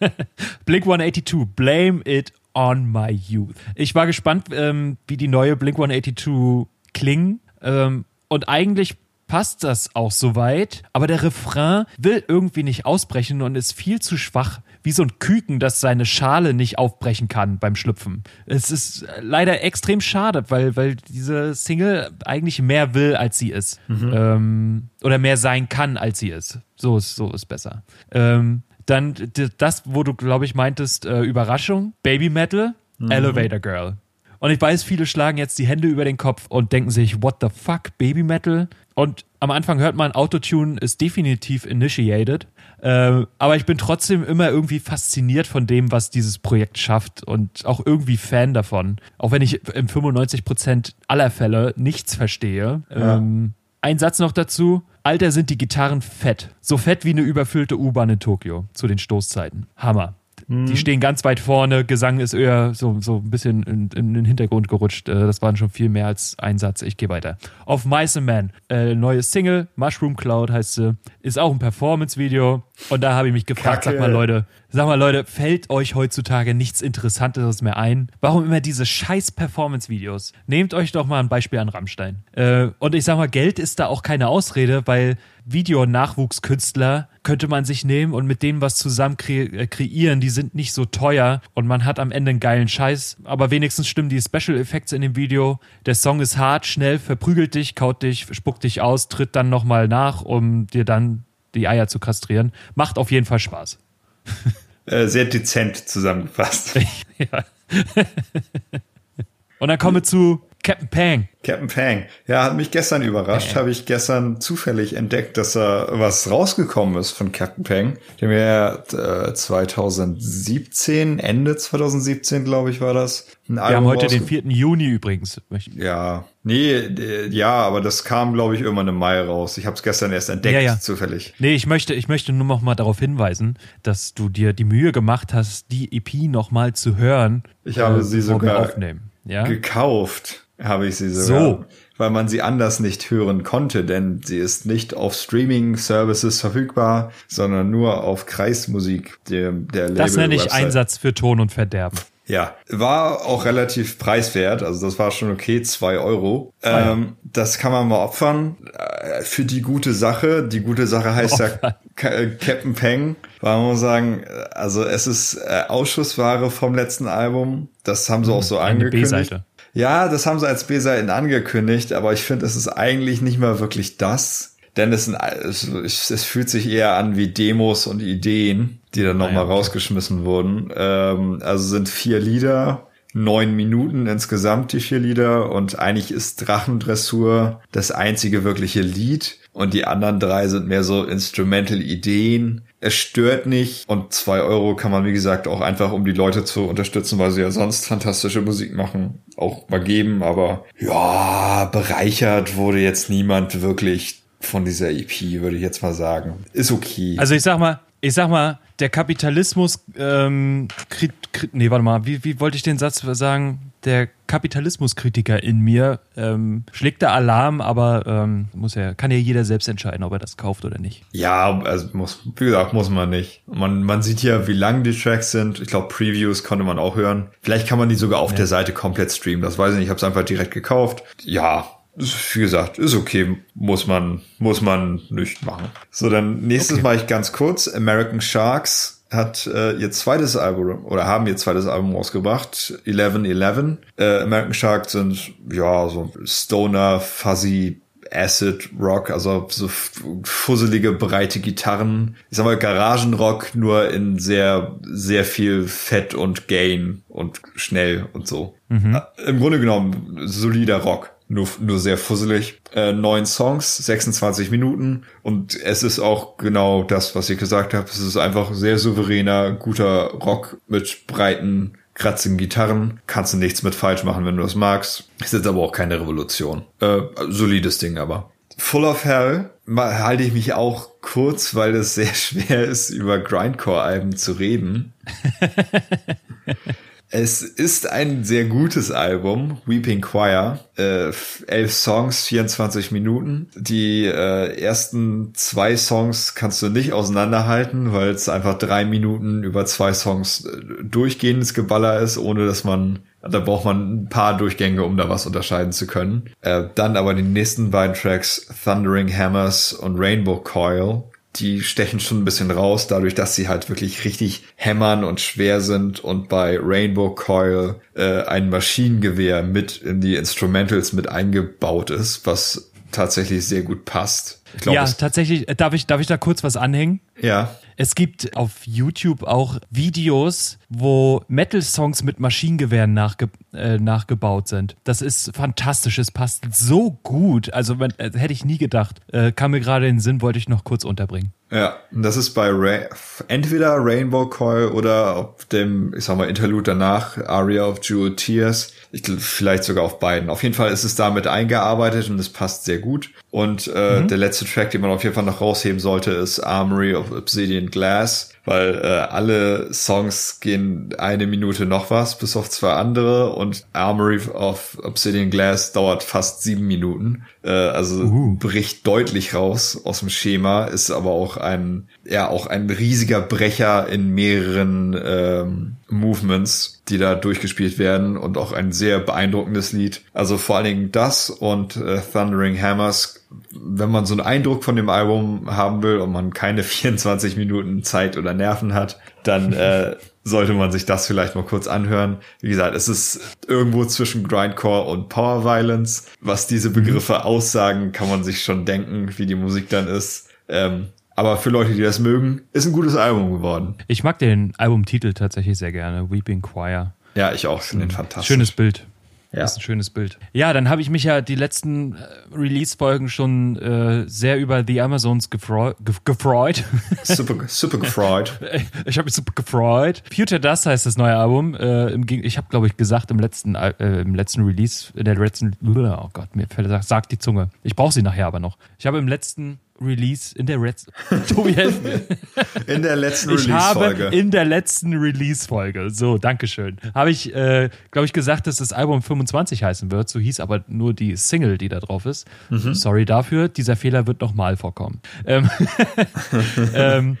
*laughs* Blink 182, Blame It on My Youth. Ich war gespannt, ähm, wie die neue Blink 182 klingen. Ähm, und eigentlich passt das auch soweit, aber der Refrain will irgendwie nicht ausbrechen und ist viel zu schwach, wie so ein Küken, das seine Schale nicht aufbrechen kann beim Schlüpfen. Es ist leider extrem schade, weil, weil diese Single eigentlich mehr will, als sie ist. Ähm, oder mehr sein kann, als sie ist. So ist, so ist besser. Ähm, dann das, wo du, glaube ich, meintest, äh, Überraschung, Baby Metal, Elevator Girl. Und ich weiß, viele schlagen jetzt die Hände über den Kopf und denken sich, what the fuck, Baby Metal? Und am Anfang hört man, Autotune ist definitiv initiated. Äh, aber ich bin trotzdem immer irgendwie fasziniert von dem, was dieses Projekt schafft und auch irgendwie Fan davon. Auch wenn ich in 95% aller Fälle nichts verstehe. Ähm, ein Satz noch dazu. Alter, sind die Gitarren fett. So fett wie eine überfüllte U-Bahn in Tokio zu den Stoßzeiten. Hammer. Die stehen ganz weit vorne, Gesang ist eher so, so ein bisschen in, in den Hintergrund gerutscht. Äh, Das waren schon viel mehr als ein Satz. Ich gehe weiter. Auf Mice and Man, äh, neue Single, Mushroom Cloud heißt sie, ist auch ein Performance-Video. Und da habe ich mich gefragt, Kacke. sag mal Leute, sag mal Leute, fällt euch heutzutage nichts Interessanteres mehr ein? Warum immer diese scheiß Performance-Videos? Nehmt euch doch mal ein Beispiel an Rammstein. Äh, und ich sag mal, Geld ist da auch keine Ausrede, weil Video-Nachwuchskünstler könnte man sich nehmen und mit denen was zusammen kre äh, kreieren. Die sind nicht so teuer und man hat am Ende einen geilen Scheiß. Aber wenigstens stimmen die Special Effects in dem Video. Der Song ist hart, schnell, verprügelt dich, kaut dich, spuckt dich aus, tritt dann nochmal nach, um dir dann die Eier zu kastrieren. Macht auf jeden Fall Spaß. Äh, sehr dezent zusammengefasst. *laughs* ja. und dann kommen wir zu Captain Pang. Captain Pang. Ja, hat mich gestern überrascht. Habe ich gestern zufällig entdeckt, dass da was rausgekommen ist von Captain Pang. Den wir ja äh, 2017, Ende 2017, glaube ich, war das. Wir haben heute den 4. Juni übrigens. Ja, nee, äh, ja, aber das kam, glaube ich, irgendwann im Mai raus. Ich habe es gestern erst entdeckt, Ja, ja. zufällig. Nee, ich möchte, ich möchte nur noch mal darauf hinweisen, dass du dir die Mühe gemacht hast, die EP noch mal zu hören. Ich habe sie bevor wir sogar aufnehmen. Ja? Gekauft habe ich sie sogar. So. Weil man sie anders nicht hören konnte, denn sie ist nicht auf Streaming-Services verfügbar, sondern nur auf Kreismusik, der, der Label. Das nenne ich Website. Einsatz für Ton und Verderben. Ja, war auch relativ preiswert, also das war schon okay, zwei Euro. ja. Ähm, das kann man mal opfern äh, für die gute Sache. Die gute Sache heißt ja Opfern. Ka- äh, Captain Peng. Weil man muss sagen, also es ist äh, Ausschussware vom letzten Album. Das haben sie auch so Hm, eine angekündigt. Ja, das haben sie als B-Seiten angekündigt, aber ich finde, es ist eigentlich nicht mal wirklich das. denn es, sind, es, es fühlt sich eher an wie Demos und Ideen, die dann nochmal ah, ja, okay. rausgeschmissen wurden. Ähm, also sind vier Lieder, neun Minuten insgesamt die vier Lieder und eigentlich ist Drachendressur das einzige wirkliche Lied und die anderen drei sind mehr so Instrumental-Ideen. Es stört nicht und zwei Euro kann man, wie gesagt, auch einfach, um die Leute zu unterstützen, weil sie ja sonst fantastische Musik machen, auch mal geben. Aber ja, bereichert wurde jetzt niemand wirklich von dieser EP, würde ich jetzt mal sagen. Ist okay. Also ich sag mal, ich sag mal, der Kapitalismus, ähm, krit, krit, nee, warte mal, wie, wie wollte ich den Satz sagen? Der Kapitalismuskritiker in mir ähm, schlägt da Alarm, aber ähm, muss ja, kann ja jeder selbst entscheiden, ob er das kauft oder nicht. Ja, also muss, wie gesagt, muss man nicht. Man, man sieht ja, wie lang die Tracks sind. Ich glaube, Previews konnte man auch hören. Vielleicht kann man die sogar auf ja. der Seite komplett streamen. Das weiß ich nicht. Ich habe es einfach direkt gekauft. Ja, wie gesagt, ist okay, muss man, muss man nicht machen. So, dann nächstes okay. Mal ich ganz kurz. American Sharks hat äh, ihr zweites Album oder haben ihr zweites Album rausgebracht, 1111. Äh, American Sharks sind ja so Stoner, Fuzzy Acid Rock, also so fusselige, breite Gitarren. Ich sag mal Garagenrock, nur in sehr, sehr viel Fett und Gain und schnell und so. Mhm. Im Grunde genommen solider Rock nur, nur sehr fusselig. Äh, neun Songs, 26 Minuten und es ist auch genau das, was ich gesagt habe. Es ist einfach sehr souveräner, guter Rock mit breiten, kratzigen Gitarren. Kannst du nichts mit falsch machen, wenn du das magst. Ist jetzt aber auch keine Revolution. Äh, solides Ding aber. Full of Hell halte ich mich auch kurz, weil es sehr *laughs* schwer ist, über Grindcore-Alben zu reden. *laughs* Es ist ein sehr gutes Album, Weeping Choir. Äh, elf Songs, 24 Minuten. Die äh, ersten zwei Songs kannst du nicht auseinanderhalten, weil es einfach drei Minuten über zwei Songs äh, durchgehendes Geballer ist, ohne dass man da braucht man ein paar Durchgänge, um da was unterscheiden zu können. Äh, dann aber die nächsten beiden Tracks, Thundering Hammers und Rainbow Coil, die stechen schon ein bisschen raus, dadurch, dass sie halt wirklich richtig hämmern und schwer sind und bei Rainbow Coil äh, ein Maschinengewehr mit in die Instrumentals mit eingebaut ist, was tatsächlich sehr gut passt. Glaub, ja, tatsächlich, äh, darf ich, darf ich da kurz was anhängen? Ja. Es gibt auf YouTube auch Videos, wo Metal-Songs mit Maschinengewehren nachge äh, nachgebaut sind. Das ist fantastisch. Es passt so gut. Also wenn, äh, hätte ich nie gedacht. Äh, kam mir gerade in den Sinn, wollte ich noch kurz unterbringen. Ja, das ist bei Ra entweder Rainbow Coil oder auf dem, ich sag mal, Interlude danach, Aria of Jewel Tears. Ich, vielleicht sogar auf beiden. Auf jeden Fall ist es damit eingearbeitet und es passt sehr gut. Und äh, mhm. der letzte Track, den man auf jeden Fall noch rausheben sollte, ist Armory of Obsidian Glass weil äh, alle Songs gehen eine Minute noch was, bis auf zwei andere und Armory of Obsidian Glass dauert fast sieben Minuten. Äh, also uh. bricht deutlich raus aus dem Schema, ist aber auch ein, ja, auch ein riesiger Brecher in mehreren ähm, Movements, die da durchgespielt werden und auch ein sehr beeindruckendes Lied. Also vor allen Dingen das und äh, Thundering Hammers wenn man so einen Eindruck von dem Album haben will und man keine *laughs* 24 Minuten Zeit oder Nerven hat, dann äh, *laughs* sollte man sich das vielleicht mal kurz anhören. Wie gesagt, es ist irgendwo zwischen Grindcore und Power Violence. Was diese mhm. Begriffe aussagen, kann man sich schon denken, wie die Musik dann ist. Ähm, aber für Leute, die das mögen, ist ein gutes Album geworden. Ich mag den Albumtitel tatsächlich sehr gerne, Weeping Choir. Ja, ich auch, finde den fantastisch. Schönes Bild. Ja. Das ist ein schönes Bild. Ja, dann habe ich mich ja die letzten äh, Release-Folgen schon äh, sehr über The Amazons gefreut. gefreut. *laughs* Super, super gefreut. *laughs* ich habe mich super gefreut. Future Dust heißt das neue Album. Äh, im, ich habe, glaube ich, gesagt im letzten, äh, im letzten Release, in der letzten, oh Gott, mir fällt, sagt die Zunge. Ich brauche sie nachher aber noch. Ich habe im letzten Release, in der letzten, *laughs* Tobi, helf mir. In der letzten Release-Folge. In der letzten Release-Folge, so, Dankeschön. Habe ich, äh, glaube ich, gesagt, dass das Album 25 heißen wird. So hieß aber nur die Single, die da drauf ist. Mhm. Sorry dafür, dieser Fehler wird nochmal vorkommen. Ähm, *laughs* ähm,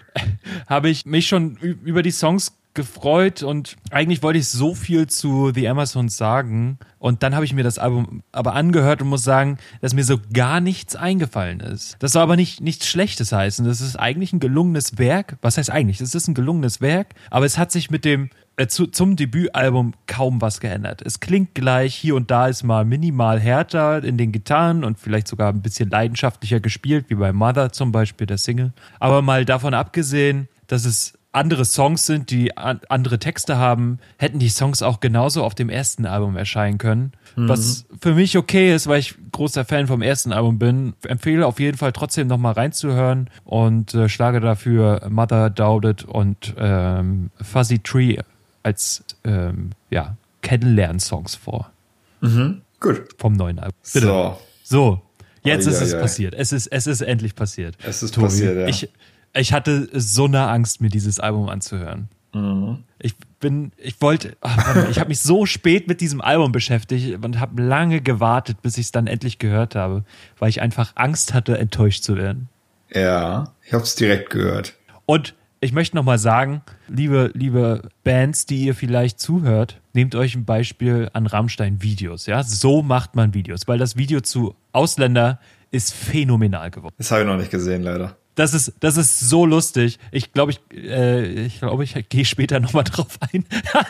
Habe ich mich schon über die Songs gefreut und eigentlich wollte ich so viel zu The Amazons sagen. Und dann habe ich mir das Album aber angehört und muss sagen, dass mir so gar nichts eingefallen ist. Das soll aber nicht nichts Schlechtes heißen. Das ist eigentlich ein gelungenes Werk. Was heißt eigentlich? Es ist ein gelungenes Werk, aber es hat sich mit dem äh, zu, zum Debütalbum kaum was geändert. Es klingt gleich, hier und da ist mal minimal härter in den Gitarren und vielleicht sogar ein bisschen leidenschaftlicher gespielt, wie bei Mother zum Beispiel, der Single. Aber mal davon abgesehen, dass es andere Songs sind, die an, andere Texte haben, hätten die Songs auch genauso auf dem ersten Album erscheinen können. Mhm. Was für mich okay ist, weil ich großer Fan vom ersten Album bin. Empfehle auf jeden Fall trotzdem nochmal reinzuhören und äh, schlage dafür Mother Doubted und ähm, Fuzzy Tree als ähm, ja, Kennenlern-Songs vor. Mhm. Gut. Vom neuen Album. Bitte. So. So. Jetzt ist es passiert. Es ist, es ist endlich passiert. Es ist Tobi, passiert, ja. Ich, ich hatte so eine Angst, mir dieses Album anzuhören. Mhm. Ich bin, ich wollte, ach, ich habe mich so spät mit diesem Album beschäftigt und habe lange gewartet, bis ich es dann endlich gehört habe, weil ich einfach Angst hatte, enttäuscht zu werden. Ja, ich habe es direkt gehört. Und ich möchte nochmal sagen, liebe, liebe Bands, die ihr vielleicht zuhört, nehmt euch ein Beispiel an Rammstein-Videos. Ja, so macht man Videos, weil das Video zu Ausländer ist phänomenal geworden. Das habe ich noch nicht gesehen, leider. Das ist, das ist so lustig. Ich glaube, ich, äh, ich glaube, ich gehe später nochmal *laughs* drauf ein.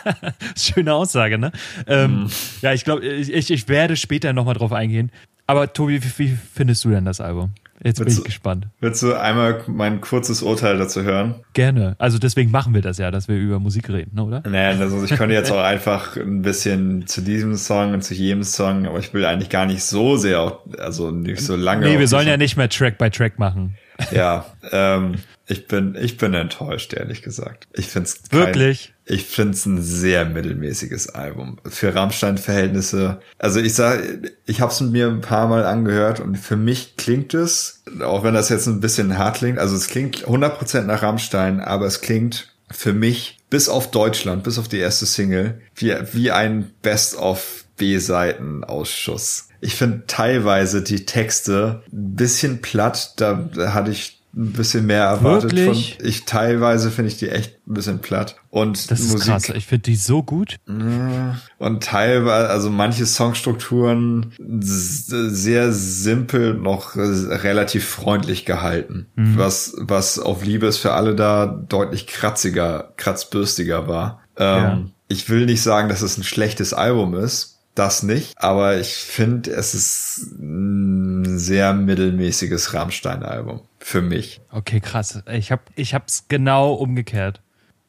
*laughs* Schöne Aussage, ne? Ähm, mm. Ja, ich glaube, ich, ich werde später nochmal drauf eingehen. Aber Tobi, wie, wie findest du denn das Album? Jetzt willst bin ich du, gespannt. Willst du einmal mein kurzes Urteil dazu hören? Gerne. Also deswegen machen wir das ja, dass wir über Musik reden, ne, oder? Naja, also ich könnte jetzt auch einfach ein bisschen zu diesem Song und zu jedem Song, aber ich will eigentlich gar nicht so sehr, also nicht so lange. Nee, wir sollen ja nicht mehr Track by Track machen. *laughs* Ja, ähm, ich bin, ich bin enttäuscht, ehrlich gesagt. Ich find's kein, wirklich. Ich find's ein sehr mittelmäßiges Album für Rammstein-Verhältnisse. Also ich sag, ich habe es mir ein paar Mal angehört und für mich klingt es, auch wenn das jetzt ein bisschen hart klingt, also es klingt 100% nach Rammstein, aber es klingt für mich bis auf Deutschland, bis auf die erste Single, wie, wie ein Best-of B-Seiten-Ausschuss. Ich finde teilweise die Texte ein bisschen platt, da, hatte ich ein bisschen mehr erwartet Wirklich? von. Ich teilweise finde ich die echt ein bisschen platt. Und das ist Musik, krass. Ich finde die so gut. Und teilweise, also manche Songstrukturen sehr simpel, noch relativ freundlich gehalten. Mhm. Was, was auf Liebe ist für alle da deutlich kratziger, kratzbürstiger war. Ähm, ja. Ich will nicht sagen, dass es ein schlechtes Album ist das nicht. Aber ich finde, es ist ein sehr mittelmäßiges Rammstein-Album. Für mich. Okay, krass. Ich habe ich hab's genau umgekehrt.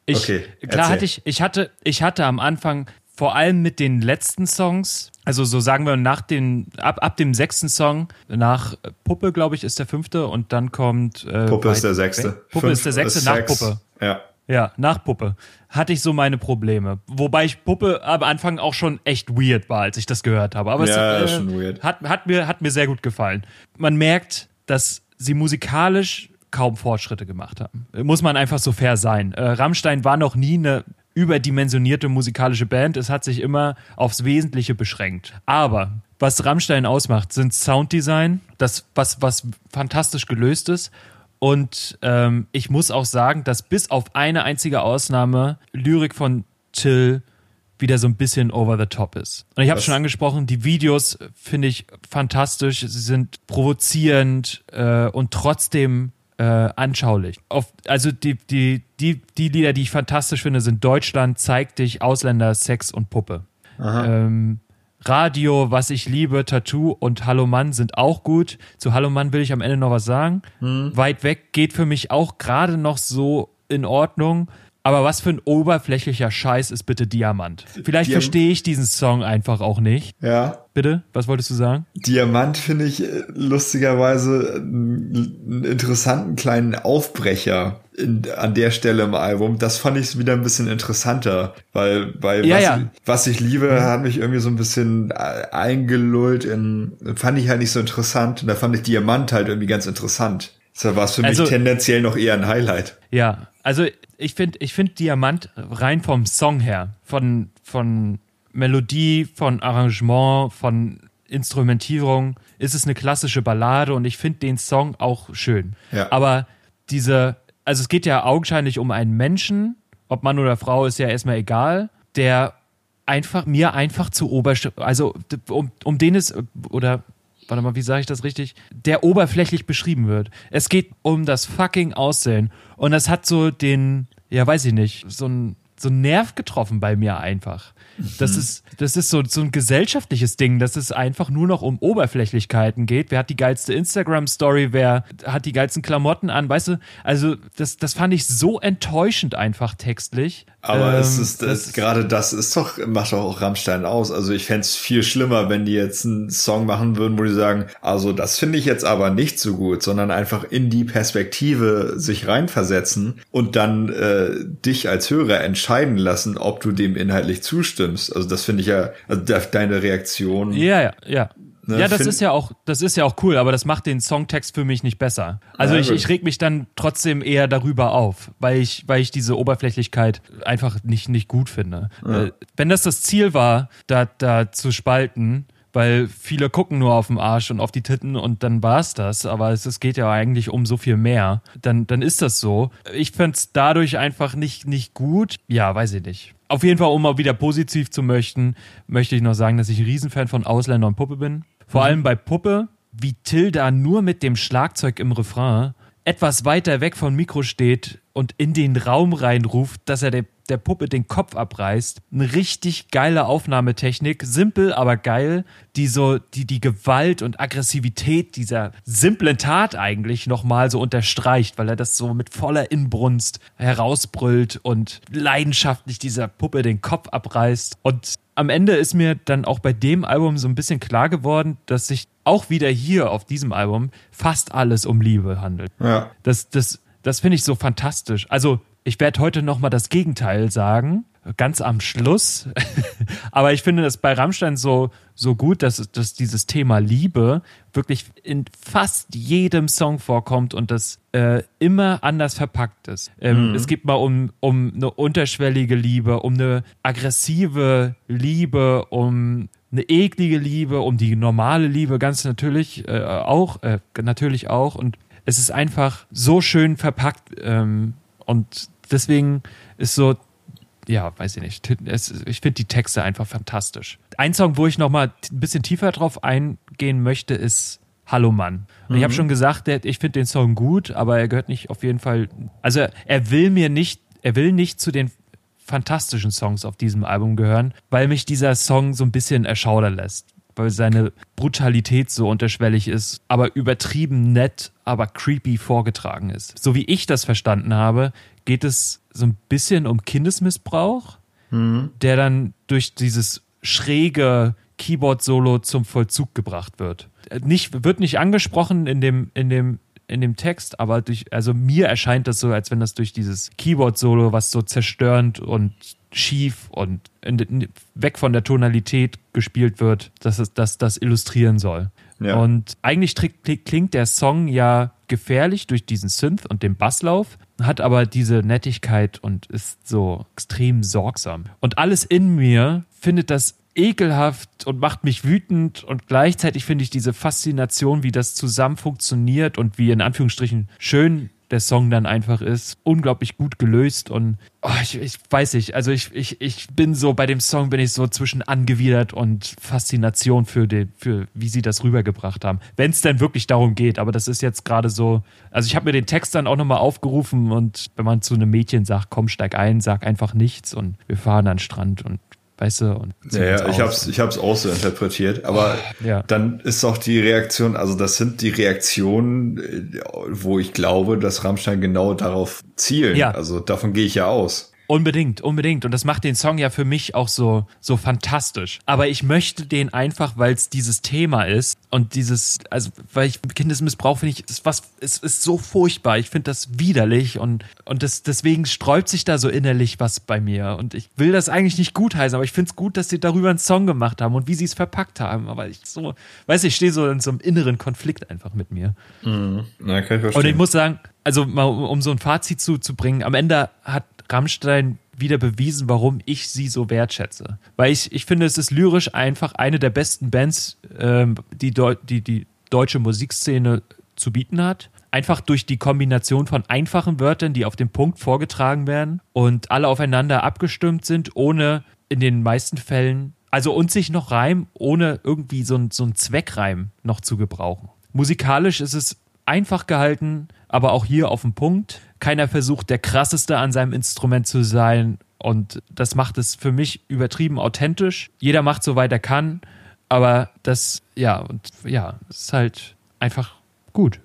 Ich, okay, klar hatte ich, ich hatte, ich hatte am Anfang vor allem mit den letzten Songs, also so sagen wir nach den, ab, ab dem sechsten Song, nach Puppe, glaube ich, ist der fünfte und dann kommt äh, Puppe ist der sechste. Puppe Fünf ist der sechste nach Sex. Puppe. Ja. Ja, nach Puppe hatte ich so meine Probleme. Wobei ich Puppe am Anfang auch schon echt weird war, als ich das gehört habe. Aber ja, es äh, schon weird. Hat, hat, mir, hat mir sehr gut gefallen. Man merkt, dass sie musikalisch kaum Fortschritte gemacht haben. Muss man einfach so fair sein. Äh, Rammstein war noch nie eine überdimensionierte musikalische Band. Es hat sich immer aufs Wesentliche beschränkt. Aber was Rammstein ausmacht, sind Sounddesign, das, was, was fantastisch gelöst ist und ähm, ich muss auch sagen, dass bis auf eine einzige Ausnahme Lyrik von Till wieder so ein bisschen over the top ist. Und ich habe schon angesprochen, die Videos finde ich fantastisch. Sie sind provozierend äh, und trotzdem äh, anschaulich. Auf, also die, die, die, die Lieder, die ich fantastisch finde, sind Deutschland, zeigt dich, Ausländer, Sex und Puppe. Ähm, Radio, Was ich liebe, Tattoo und Hallo Mann sind auch gut. Zu Hallo Mann will ich am Ende noch was sagen. Hm. Weit weg geht für mich auch gerade noch so in Ordnung. Aber was für ein oberflächlicher Scheiß ist bitte Diamant? Vielleicht Diam verstehe ich diesen Song einfach auch nicht. Ja. Bitte? Was wolltest du sagen? Diamant finde ich äh, lustigerweise einen interessanten kleinen Aufbrecher in, an der Stelle im Album. Das fand ich wieder ein bisschen interessanter, weil bei ja, was, ja. Ich, was ich liebe mhm. hat mich irgendwie so ein bisschen äh, eingelullt in, fand ich halt nicht so interessant. Und da fand ich Diamant halt irgendwie ganz interessant. So war es für mich also, tendenziell noch eher ein Highlight. Ja, also ich finde ich finde Diamant rein vom Song her, von, von Melodie, von Arrangement, von Instrumentierung, ist es eine klassische Ballade und ich finde den Song auch schön. Ja. Aber diese, also es geht ja augenscheinlich um einen Menschen, ob Mann oder Frau, ist ja erstmal egal, der einfach mir einfach zu oberst, also um, um den es, oder warte mal, wie sage ich das richtig? Der oberflächlich beschrieben wird. Es geht um das fucking Aussehen. Und das hat so den, ja, weiß ich nicht, so ein, so ein Nerv getroffen bei mir einfach. Das mhm. ist, das ist so, so ein gesellschaftliches Ding, dass es einfach nur noch um Oberflächlichkeiten geht. Wer hat die geilste Instagram-Story? Wer hat die geilsten Klamotten an? Weißt du, also das, das fand ich so enttäuschend einfach textlich. Aber ähm, es ist, das, gerade das ist doch, macht doch auch Rammstein aus. Also ich fände es viel schlimmer, wenn die jetzt einen Song machen würden, wo die sagen, also das finde ich jetzt aber nicht so gut, sondern einfach in die Perspektive sich reinversetzen und dann äh, dich als Hörer entscheiden lassen, ob du dem inhaltlich zustimmst. Also das finde ich ja, also deine Reaktion. Ja, ja, ja. Ne, ja, das ist ja auch, das ist ja auch cool, aber das macht den Songtext für mich nicht besser. Also ja, ich, ich reg mich dann trotzdem eher darüber auf, weil ich, weil ich diese Oberflächlichkeit einfach nicht, nicht gut finde. Ja. Äh, wenn das das Ziel war, da, da zu spalten, weil viele gucken nur auf den Arsch und auf die Titten und dann war's das. Aber es, es geht ja eigentlich um so viel mehr. Dann, dann ist das so. Ich fände es dadurch einfach nicht, nicht gut. Ja, weiß ich nicht. Auf jeden Fall, um mal wieder positiv zu möchten, möchte ich noch sagen, dass ich ein Riesenfan von Ausländer und Puppe bin. Vor mhm. allem bei Puppe, wie Tilda nur mit dem Schlagzeug im Refrain etwas weiter weg vom Mikro steht und in den Raum reinruft, dass er der, der Puppe den Kopf abreißt. Eine richtig geile Aufnahmetechnik, simpel, aber geil, die so, die die Gewalt und Aggressivität dieser simplen Tat eigentlich nochmal so unterstreicht, weil er das so mit voller Inbrunst herausbrüllt und leidenschaftlich dieser Puppe den Kopf abreißt. Und am Ende ist mir dann auch bei dem Album so ein bisschen klar geworden, dass sich auch wieder hier auf diesem Album fast alles um Liebe handelt. Ja. Das, das, das finde ich so fantastisch. Also, ich werde heute nochmal das Gegenteil sagen, ganz am Schluss. *laughs* Aber ich finde das bei Rammstein so, so gut, dass, dass dieses Thema Liebe wirklich in fast jedem Song vorkommt und das äh, immer anders verpackt ist. Ähm, mhm. Es geht mal um, um eine unterschwellige Liebe, um eine aggressive Liebe, um eine eklige Liebe, um die normale Liebe ganz natürlich äh, auch, äh, natürlich auch. Und es ist einfach so schön verpackt ähm, und deswegen ist so, ja, weiß ich nicht. Es, ich finde die Texte einfach fantastisch. Ein Song, wo ich nochmal ein bisschen tiefer drauf eingehen möchte, ist Hallo Mann. Und mhm. ich habe schon gesagt, der, ich finde den Song gut, aber er gehört nicht auf jeden Fall. Also er will mir nicht, er will nicht zu den fantastischen Songs auf diesem Album gehören, weil mich dieser Song so ein bisschen erschaudern lässt. Weil seine Brutalität so unterschwellig ist, aber übertrieben nett, aber creepy vorgetragen ist. So wie ich das verstanden habe, geht es so ein bisschen um Kindesmissbrauch, mhm. der dann durch dieses schräge Keyboard-Solo zum Vollzug gebracht wird. Nicht, wird nicht angesprochen in dem, in dem in dem Text, aber durch, also mir erscheint das so, als wenn das durch dieses Keyboard-Solo, was so zerstörend und schief und in, weg von der Tonalität gespielt wird, dass es dass das illustrieren soll. Ja. Und eigentlich klingt der Song ja gefährlich durch diesen Synth und den Basslauf, hat aber diese Nettigkeit und ist so extrem sorgsam. Und alles in mir findet das ekelhaft und macht mich wütend und gleichzeitig finde ich diese Faszination, wie das zusammen funktioniert und wie in Anführungsstrichen schön der Song dann einfach ist, unglaublich gut gelöst und oh, ich, ich, weiß nicht, also ich, ich, ich bin so, bei dem Song bin ich so zwischen angewidert und Faszination für, den, für wie sie das rübergebracht haben. Wenn es denn wirklich darum geht, aber das ist jetzt gerade so, also ich habe mir den Text dann auch nochmal aufgerufen und wenn man zu einem Mädchen sagt, komm, steig ein, sag einfach nichts und wir fahren an den Strand und weißt du? Und ja, ja ich hab's, ich hab's auch so interpretiert, aber ja. dann ist auch die Reaktion, also das sind die Reaktionen, äh, wo ich glaube, dass Rammstein genau darauf zielen. Ja. Also davon gehe ich ja aus. Unbedingt, unbedingt. Und das macht den Song ja für mich auch so, so fantastisch. Aber ich möchte den einfach, weil es dieses Thema ist und dieses, also, weil ich Kindesmissbrauch finde ich, ist was, ist, ist so furchtbar. Ich finde das widerlich und, und das, deswegen sträubt sich da so innerlich was bei mir. Und ich will das eigentlich nicht gutheißen, aber ich finde es gut, dass sie darüber einen Song gemacht haben und wie sie es verpackt haben. Aber ich so, weiß ich, stehe so in so einem inneren Konflikt einfach mit mir. Mhm. Na, kann ich verstehen. Und ich muss sagen, also mal um so ein Fazit zu, zu bringen, am Ende hat Rammstein wieder bewiesen, warum ich sie so wertschätze. Weil ich, ich finde, es ist lyrisch einfach eine der besten Bands, ähm, die, die die deutsche Musikszene zu bieten hat. einfach durch die Kombination von einfachen Wörtern, die auf den Punkt vorgetragen werden und alle aufeinander abgestimmt sind, ohne in den meisten Fällen, also und sich noch reimen, ohne irgendwie so ein, so ein Zweckreim noch zu gebrauchen. Musikalisch ist es einfach gehalten, aber auch hier auf den Punkt. Keiner versucht, der krasseste an seinem Instrument zu sein. Und das macht es für mich übertrieben authentisch. Jeder macht so weit er kann. Aber das, ja, und ja, es ist halt einfach gut.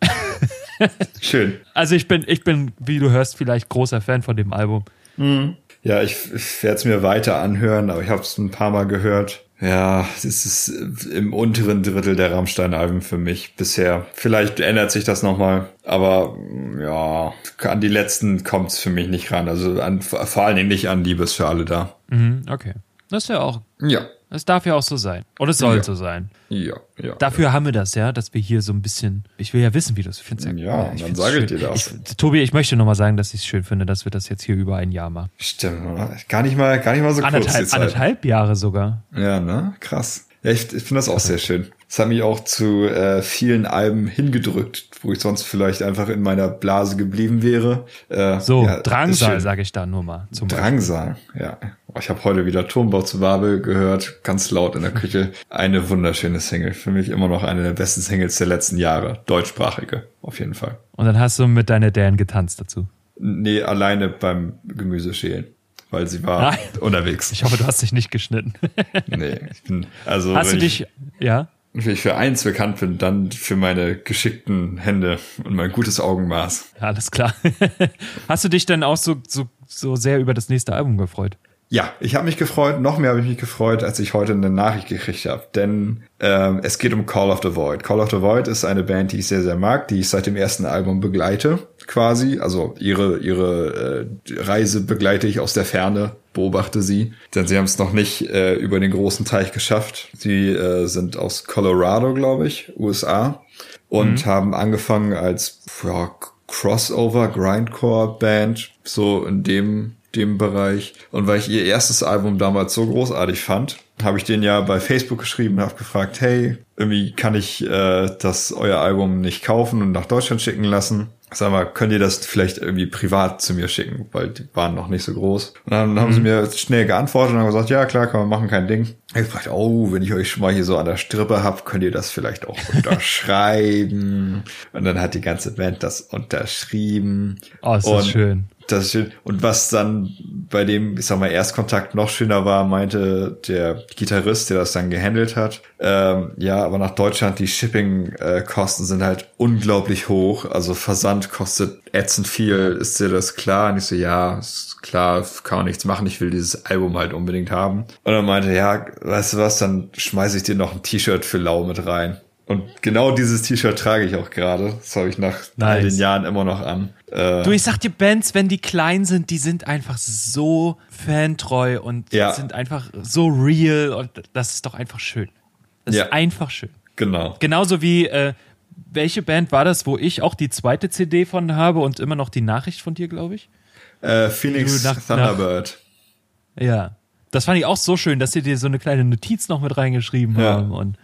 *laughs* Schön. Also ich bin, ich bin, wie du hörst, vielleicht großer Fan von dem Album. Mhm. Ja, ich, ich werde es mir weiter anhören, aber ich habe es ein paar Mal gehört. Ja, es ist im unteren Drittel der Rammstein-Alben für mich bisher. Vielleicht ändert sich das nochmal, aber ja, an die letzten kommt es für mich nicht ran. Also an, vor allen Dingen nicht an Liebes für alle da. Mhm, okay. Das ist ja auch. Ja. Es darf ja auch so sein. Oder es soll Ja. so sein. Ja, ja. Dafür haben wir das, ja, dass wir hier so ein bisschen. Ich will ja wissen, wie du es findest. Ja, dann find's sage ich dir das. Ich, Tobi, ich möchte nochmal sagen, dass ich es schön finde, dass wir das jetzt hier über ein Jahr machen. Stimmt, oder? Gar nicht mal, gar nicht mal so kurz Anderthalb, Zeit. anderthalb Jahre sogar. Ja, ne? Krass. Ja, ich, ich finde das auch sehr schön. Das hat mich auch zu äh, vielen Alben hingedrückt, wo ich sonst vielleicht einfach in meiner Blase geblieben wäre. Äh, So, ja, Drangsal, sage ich da nur mal. Zum Beispiel. Drangsal, ja. Oh, Ich habe heute wieder Turmbau zu Babel gehört, ganz laut in der Küche. Eine wunderschöne Single. Für mich immer noch eine der besten Singles der letzten Jahre. Deutschsprachige, auf jeden Fall. Und dann hast du mit deiner Dan getanzt dazu. Nee, alleine beim Gemüseschälen. Weil sie war Nein. unterwegs. Ich hoffe, du hast dich nicht geschnitten. *laughs* Nee, ich bin, also Hast du dich, ja? ich, wenn ich für eins bekannt bin, dann für meine geschickten Hände und mein gutes Augenmaß. Ja, Alles klar. *laughs* Hast du dich denn auch so, so, so sehr über das nächste Album gefreut? Ja, ich habe mich gefreut, noch mehr habe ich mich gefreut, als ich heute eine Nachricht gekriegt habe. Denn ähm, es geht um Call of the Void. Call of the Void ist eine Band, die ich sehr, sehr mag, die ich seit dem ersten Album begleite, quasi. Also ihre, ihre äh, Reise begleite ich aus der Ferne, beobachte sie. Denn sie haben es noch nicht äh, über den großen Teich geschafft. Sie äh, sind aus Colorado, glaube ich, USA. Und haben angefangen als ja, Crossover, Grindcore Band, so in dem dem Bereich. Und weil ich ihr erstes Album damals so großartig fand, habe ich den ja bei Facebook geschrieben und habe gefragt, hey, irgendwie kann ich äh, das euer Album nicht kaufen und nach Deutschland schicken lassen. Sag mal, könnt ihr das vielleicht irgendwie privat zu mir schicken, weil die waren noch nicht so groß. Und dann haben sie mir schnell geantwortet und haben gesagt, ja klar, kann man machen, kein Ding. Ich gefragt, oh, wenn ich euch schon mal hier so an der Strippe hab, könnt ihr das vielleicht auch *laughs* unterschreiben. und dann hat die ganze Band das unterschrieben. Oh, ist das Und schön. Das ist schön. Und was dann bei dem, ich sag mal, Erstkontakt noch schöner war, meinte der Gitarrist, der das dann gehandelt hat, ähm, ja, aber nach Deutschland, die Shipping-Kosten sind halt unglaublich hoch. Also Versand kostet ätzend viel. Ist dir das klar? Und ich so, ja, ist klar, kann man nichts machen. Ich will dieses Album halt unbedingt haben. Und dann meinte, ja, weißt du was, dann schmeiße ich dir noch ein T-Shirt für Lau mit rein. Und genau dieses T-Shirt trage ich auch gerade. Das habe ich nach all Nice. den Jahren immer noch an. Äh, Du, ich sag dir, Bands, wenn die klein sind, die sind einfach so fantreu und Ja. sind einfach so real und das ist doch einfach schön. Das Ja. ist einfach schön. genau. Genauso wie, äh, welche Band war das, wo ich auch die zweite CD von habe und immer noch die Nachricht von dir, glaube ich? Äh, Phoenix nach- Thunderbird. Ja. Das fand ich auch so schön, dass sie dir so eine kleine Notiz noch mit reingeschrieben Ja. haben und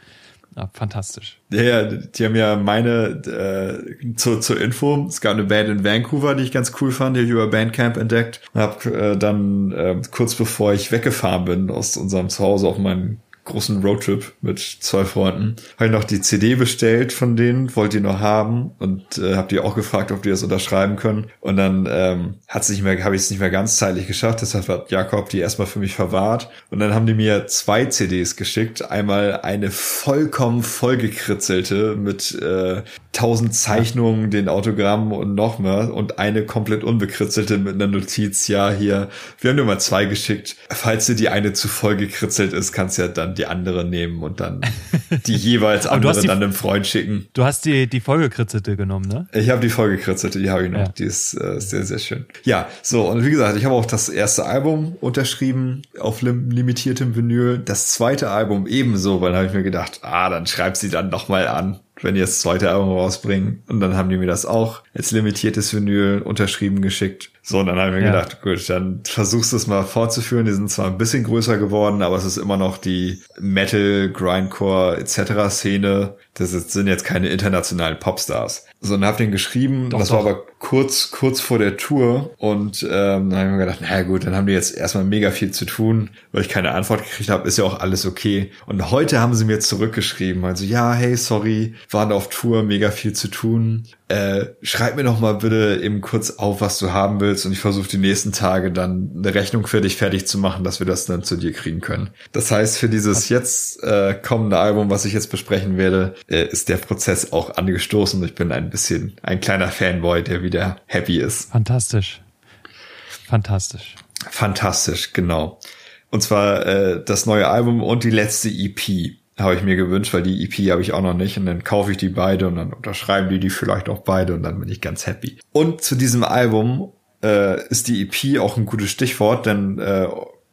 ja, fantastisch. Ja, die haben ja meine, äh, zur, zur Info, es gab eine Band in Vancouver, die ich ganz cool fand, die ich über Bandcamp entdeckt. Und hab äh, dann äh, kurz bevor ich weggefahren bin aus unserem Zuhause auf meinen großen Roadtrip mit zwei Freunden, habe ich noch die CD bestellt von denen, wollte die noch haben und äh, habe die auch gefragt, ob die das unterschreiben können. Und dann ähm, hat's nicht mehr, habe ich es nicht mehr ganzzeitig geschafft, deshalb hat Jakob die erstmal für mich verwahrt. Und dann haben die mir zwei CDs geschickt. Einmal eine vollkommen vollgekritzelte mit äh, tausend Zeichnungen, den Autogrammen und noch mehr und eine komplett unbekritzelte mit einer Notiz, ja, hier, wir haben dir mal zwei geschickt. Falls dir die eine zu voll gekritzelt ist, kannst ja dann die andere nehmen und dann die jeweils *laughs* andere die- dann einem Freund schicken. Du hast die, die vollgekritzelte genommen, ne? Ich habe die vollgekritzelte, die habe ich noch. Ja. Die ist äh, sehr, sehr schön. Ja, so, und wie gesagt, ich habe auch das erste Album unterschrieben auf lim limitiertem Vinyl. Das zweite Album ebenso, weil dann habe ich mir gedacht, ah, dann schreib sie dann noch mal an, wenn die das zweite Album rausbringen. Und dann haben die mir das auch als limitiertes Vinyl unterschrieben geschickt. So, und dann haben wir ja. gedacht, gut, dann versuchst du es mal fortzuführen. Die sind zwar ein bisschen größer geworden, aber es ist immer noch die Metal, Grindcore etc. Szene. Das sind jetzt keine internationalen Popstars. So, und hab den geschrieben. Doch, das doch. war aber kurz, kurz vor der Tour. Und ähm, dann haben wir gedacht, naja gut, dann haben die jetzt erstmal mega viel zu tun, weil ich keine Antwort gekriegt habe, ist ja auch alles okay. Und heute haben sie mir zurückgeschrieben. Also, ja, hey, sorry, waren auf Tour, mega viel zu tun. Äh, schreib mir noch mal bitte eben kurz auf, was du haben willst und ich versuche die nächsten Tage dann eine Rechnung für dich fertig zu machen, dass wir das dann zu dir kriegen können. Das heißt, für dieses jetzt äh, kommende Album, was ich jetzt besprechen werde, äh, ist der Prozess auch angestoßen und ich bin ein bisschen ein kleiner Fanboy, der wieder happy ist. Fantastisch. Fantastisch. Fantastisch, genau. Und zwar äh, das neue Album und die letzte EP habe ich mir gewünscht, weil die EP habe ich auch noch nicht und dann kaufe ich die beide und dann unterschreiben die die vielleicht auch beide und dann bin ich ganz happy. Und zu diesem Album äh, ist die EP auch ein gutes Stichwort, denn äh,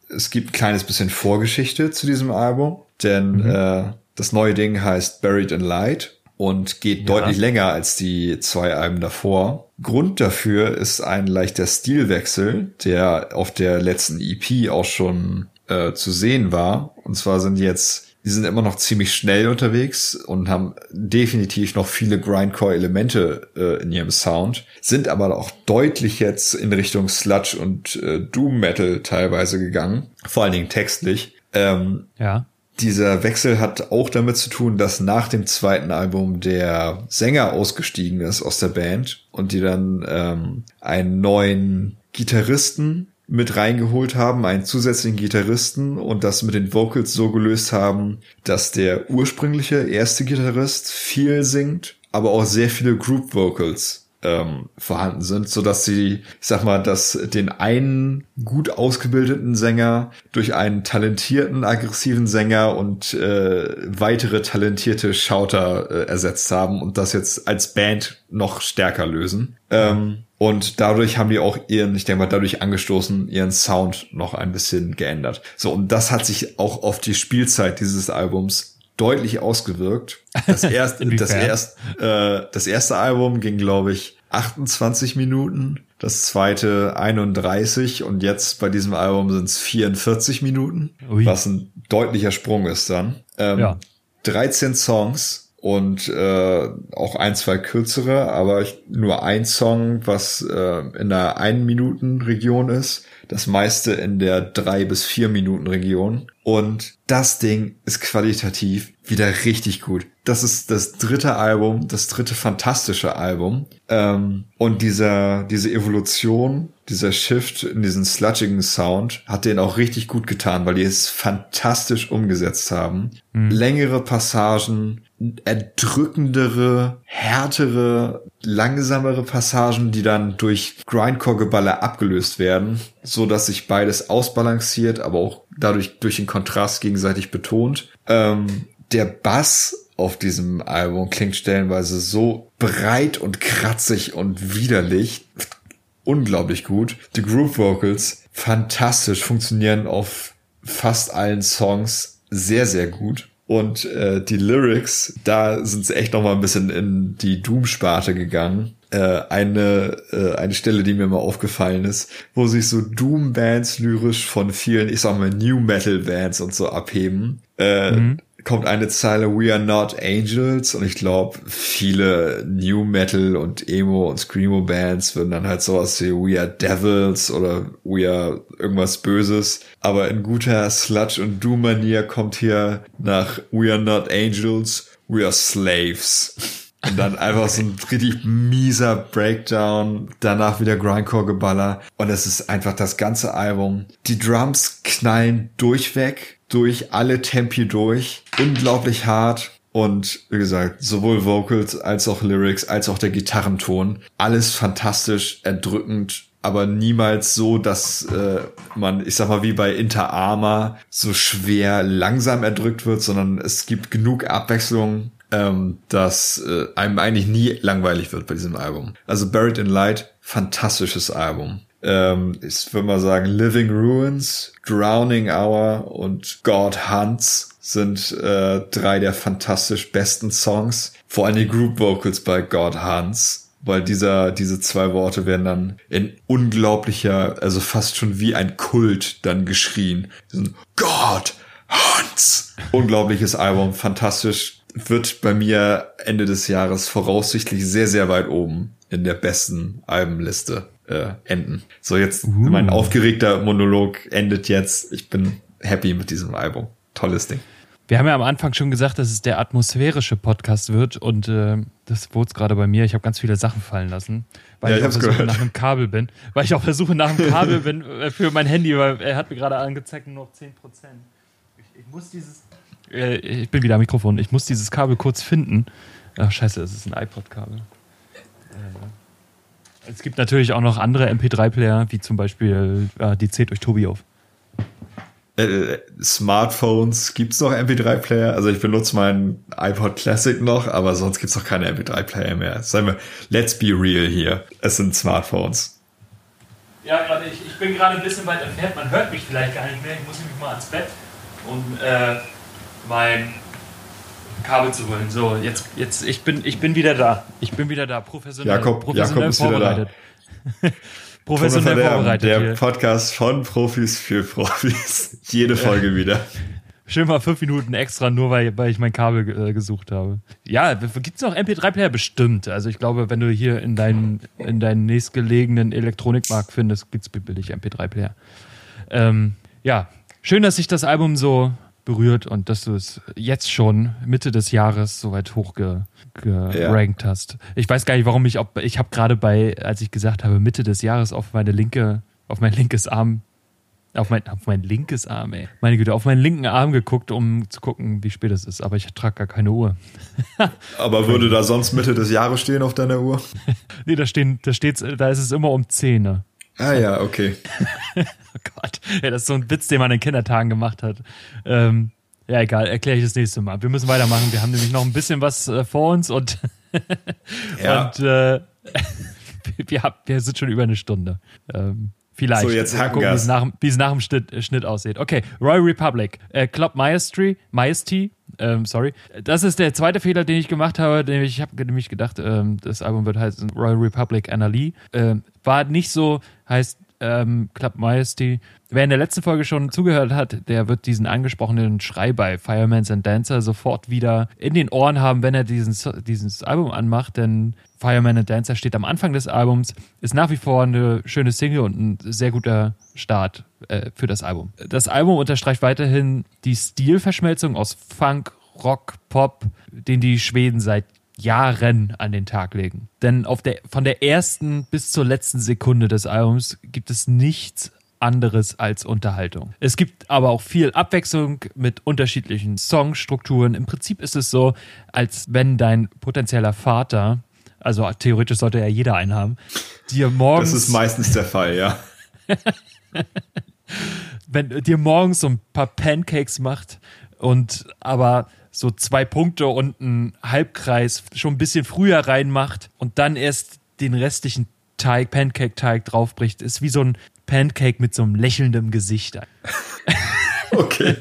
es gibt ein kleines bisschen Vorgeschichte zu diesem Album, denn mhm. äh, das neue Ding heißt Buried in Light und geht ja. deutlich länger als die zwei Alben davor. Grund dafür ist ein leichter Stilwechsel, der auf der letzten EP auch schon äh, zu sehen war. Und zwar sind jetzt die sind immer noch ziemlich schnell unterwegs und haben definitiv noch viele Grindcore-Elemente äh, in ihrem Sound, sind aber auch deutlich jetzt in Richtung Sludge und äh, Doom Metal teilweise gegangen, vor allen Dingen textlich. Ähm, ja. Dieser Wechsel hat auch damit zu tun, dass nach dem zweiten Album der Sänger ausgestiegen ist aus der Band und die dann ähm, einen neuen Gitarristen mit reingeholt haben, einen zusätzlichen Gitarristen und das mit den Vocals so gelöst haben, dass der ursprüngliche erste Gitarrist viel singt, aber auch sehr viele Group Vocals ähm, vorhanden sind, so dass sie, ich sag mal, dass den einen gut ausgebildeten Sänger durch einen talentierten, aggressiven Sänger und äh, weitere talentierte Schauter äh, ersetzt haben und das jetzt als Band noch stärker lösen. Ähm, und dadurch haben die auch ihren, ich denke mal, dadurch angestoßen, ihren Sound noch ein bisschen geändert. So, und das hat sich auch auf die Spielzeit dieses Albums deutlich ausgewirkt. Das *laughs* erste, das erste, äh, das erste Album ging, glaube ich, 28 Minuten, das zweite 31 und jetzt bei diesem Album sind es 44 Minuten, Ui. was ein deutlicher Sprung ist dann. Ähm, ja. 13 Songs und äh, auch ein, zwei kürzere, aber nur ein Song, was äh, in der einen Minuten Region ist das meiste in der drei bis vier Minuten Region. Und das Ding ist qualitativ wieder richtig gut. Das ist das dritte Album, das dritte fantastische Album. Ähm, und dieser, diese Evolution, dieser Shift in diesen sludgigen Sound hat den auch richtig gut getan, weil die es fantastisch umgesetzt haben. Mhm. Längere Passagen, erdrückendere, härtere, langsamere Passagen, die dann durch Grindcore-Geballer abgelöst werden, so dass sich beides ausbalanciert, aber auch dadurch durch den Kontrast gegenseitig betont. Ähm, der Bass auf diesem Album klingt stellenweise so breit und kratzig und widerlich. Unglaublich gut. Die Group Vocals fantastisch, funktionieren auf fast allen Songs sehr, sehr gut. Und äh, die Lyrics, da sind sie echt noch mal ein bisschen in die Doom-Sparte gegangen. Äh, eine, äh, eine Stelle, die mir mal aufgefallen ist, wo sich so Doom-Bands lyrisch von vielen, ich sag mal, New Metal-Bands und so abheben. Äh, mhm kommt eine Zeile We are not angels und ich glaube, viele New Metal und Emo und Screamo Bands würden dann halt sowas wie We are devils oder We are irgendwas Böses. Aber in guter Sludge und Doom Manier kommt hier nach We are not angels, we are slaves. Und dann *laughs* einfach so ein richtig mieser Breakdown, danach wieder Grindcore-Geballer. Und es ist einfach das ganze Album. Die Drums knallen durchweg durch alle Tempi durch. Unglaublich hart. Und wie gesagt, sowohl Vocals als auch Lyrics als auch der Gitarrenton. Alles fantastisch, erdrückend, aber niemals so, dass äh, man, ich sag mal, wie bei Inter Arma so schwer langsam erdrückt wird, sondern es gibt genug Abwechslung, ähm, dass äh, einem eigentlich nie langweilig wird bei diesem Album. Also Buried in Light, fantastisches Album ähm, ich würde mal sagen, Living Ruins, Drowning Hour und God Hunts sind äh, drei der fantastisch besten Songs. Vor allem die Group Vocals bei God Hunts. weil dieser, diese zwei Worte werden dann in unglaublicher, also fast schon wie ein Kult dann geschrien. Gott, Hans! Unglaubliches Album, fantastisch. Wird bei mir Ende des Jahres voraussichtlich sehr, sehr weit oben in der besten Albenliste äh, enden. So, jetzt uh. mein aufgeregter Monolog endet jetzt. Ich bin happy mit diesem Album. Tolles Ding. Wir haben ja am Anfang schon gesagt, dass es der atmosphärische Podcast wird und äh, das wurde es gerade bei mir. Ich habe ganz viele Sachen fallen lassen, weil ja, ich, ich auf der Suche nach einem Kabel bin. Weil ich auf der Suche nach einem *laughs* Kabel bin äh, für mein Handy, weil er hat mir gerade angezeigt, nur noch 10%. Ich, ich muss dieses. Äh, ich bin wieder am Mikrofon. Ich muss dieses Kabel kurz finden. Ach, scheiße, es ist ein iPod-Kabel. Es gibt natürlich auch noch andere MP3-Player, wie zum Beispiel, äh, die zählt euch Tobi auf. Äh, Smartphones gibt's noch MP3-Player. Also ich benutze meinen iPod Classic noch, aber sonst gibt's noch keine MP3-Player mehr. Sagen wir, let's be real hier. Es sind Smartphones. Ja, gerade ich, ich bin gerade ein bisschen weit entfernt. Man hört mich vielleicht gar nicht mehr. Ich muss nämlich mal ans Bett, um äh, mein Kabel zu holen. So, jetzt, jetzt, ich bin, ich bin wieder da. Ich bin wieder da. Professionell, Jakob, professionell Jakob ist vorbereitet. wieder da. professionell *laughs* vorbereitet. Der hier. Podcast von Profis für Profis. *laughs* Jede Folge wieder. Schön mal fünf Minuten extra, nur weil, weil ich mein Kabel äh, gesucht habe. Ja, gibt es noch MP3-Player? Bestimmt. Also ich glaube, wenn du hier in deinen, in deinen nächstgelegenen Elektronikmarkt findest, gibt es billig MP3-Player. Ähm, ja, schön, dass sich das Album so berührt und dass du es jetzt schon Mitte des Jahres so weit hochgerankt ja. hast. Ich weiß gar nicht, warum ich, ob ich habe gerade bei, als ich gesagt habe Mitte des Jahres auf meine linke, auf mein linkes Arm, auf mein, auf mein linkes Arm, ey, meine Güte, auf meinen linken Arm geguckt, um zu gucken, wie spät es ist. Aber ich trage gar keine Uhr. *laughs* Aber würde da sonst Mitte des Jahres stehen auf deiner Uhr? *laughs* nee, da stehen, da steht's, da ist es immer um 10. Ah ja, okay. *laughs* oh Gott, ja, das ist so ein Witz, den man in Kindertagen gemacht hat. Ähm, ja, egal, erkläre ich das nächste Mal. Wir müssen weitermachen. Wir haben nämlich noch ein bisschen was äh, vor uns und, *laughs* ja. und äh, *laughs* wir, wir sind schon über eine Stunde. Ähm, vielleicht. So, jetzt gucken, wie es nach, wie es nach dem Schnitt, Schnitt aussieht. Okay, Royal Republic. Äh, Club Maestri, Majesty, ähm, sorry. Das ist der zweite Fehler, den ich gemacht habe. Nämlich, ich habe nämlich gedacht, ähm, das Album wird heißen Royal Republic Anna Lee. Ähm, war nicht so, heißt ähm, Club Majesty. Wer in der letzten Folge schon zugehört hat, der wird diesen angesprochenen Schrei bei Firemans and Dancer sofort wieder in den Ohren haben, wenn er diesen, dieses Album anmacht, denn Fireman and Dancer steht am Anfang des Albums, ist nach wie vor eine schöne Single und ein sehr guter Start äh, für das Album. Das Album unterstreicht weiterhin die Stilverschmelzung aus Funk, Rock, Pop, den die Schweden seit Jahren an den Tag legen. Denn auf der, von der ersten bis zur letzten Sekunde des Albums gibt es nichts anderes als Unterhaltung. Es gibt aber auch viel Abwechslung mit unterschiedlichen Songstrukturen. Im Prinzip ist es so, als wenn dein potenzieller Vater, also theoretisch sollte ja jeder einen haben, dir morgens. Das ist meistens der Fall, ja. *laughs* wenn dir morgens so ein paar Pancakes macht und aber so zwei Punkte und einen Halbkreis schon ein bisschen früher reinmacht und dann erst den restlichen Teig, Pancake-Teig draufbricht, ist wie so ein Pancake mit so einem lächelnden Gesicht. *laughs* okay.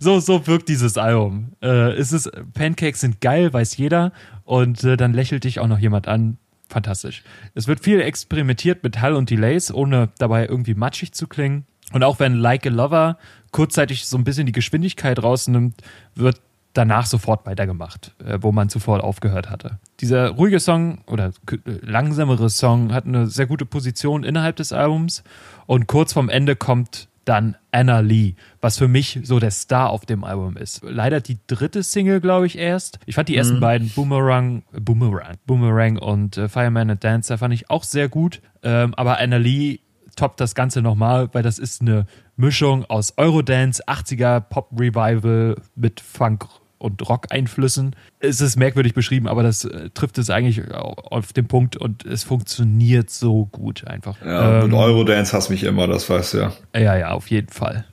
so, so wirkt dieses Album. Äh, es ist, Pancakes sind geil, weiß jeder. Und äh, dann lächelt dich auch noch jemand an. Fantastisch. Es wird viel experimentiert mit Hall und Delays, ohne dabei irgendwie matschig zu klingen. Und auch wenn Like a Lover kurzzeitig so ein bisschen die Geschwindigkeit rausnimmt, wird danach sofort weitergemacht, äh, wo man zuvor aufgehört hatte. Dieser ruhige Song oder langsamere Song hat eine sehr gute Position innerhalb des Albums und kurz vorm Ende kommt dann Anna Lee, was für mich so der Star auf dem Album ist. Leider die dritte Single, glaube ich, erst. Ich fand die ersten mhm. beiden, Boomerang, Boomerang, Boomerang und äh, Fireman and Dancer, fand ich auch sehr gut. Ähm, aber Anna Lee toppt das Ganze nochmal, weil das ist eine Mischung aus Eurodance, 80er Pop Revival mit Funk und Rock-Einflüssen. Es ist merkwürdig beschrieben, aber das äh, trifft es eigentlich auf den Punkt und es funktioniert so gut einfach. Ja, ähm, und Eurodance hasst mich immer, das weißt du ja. Ja, ja, auf jeden Fall.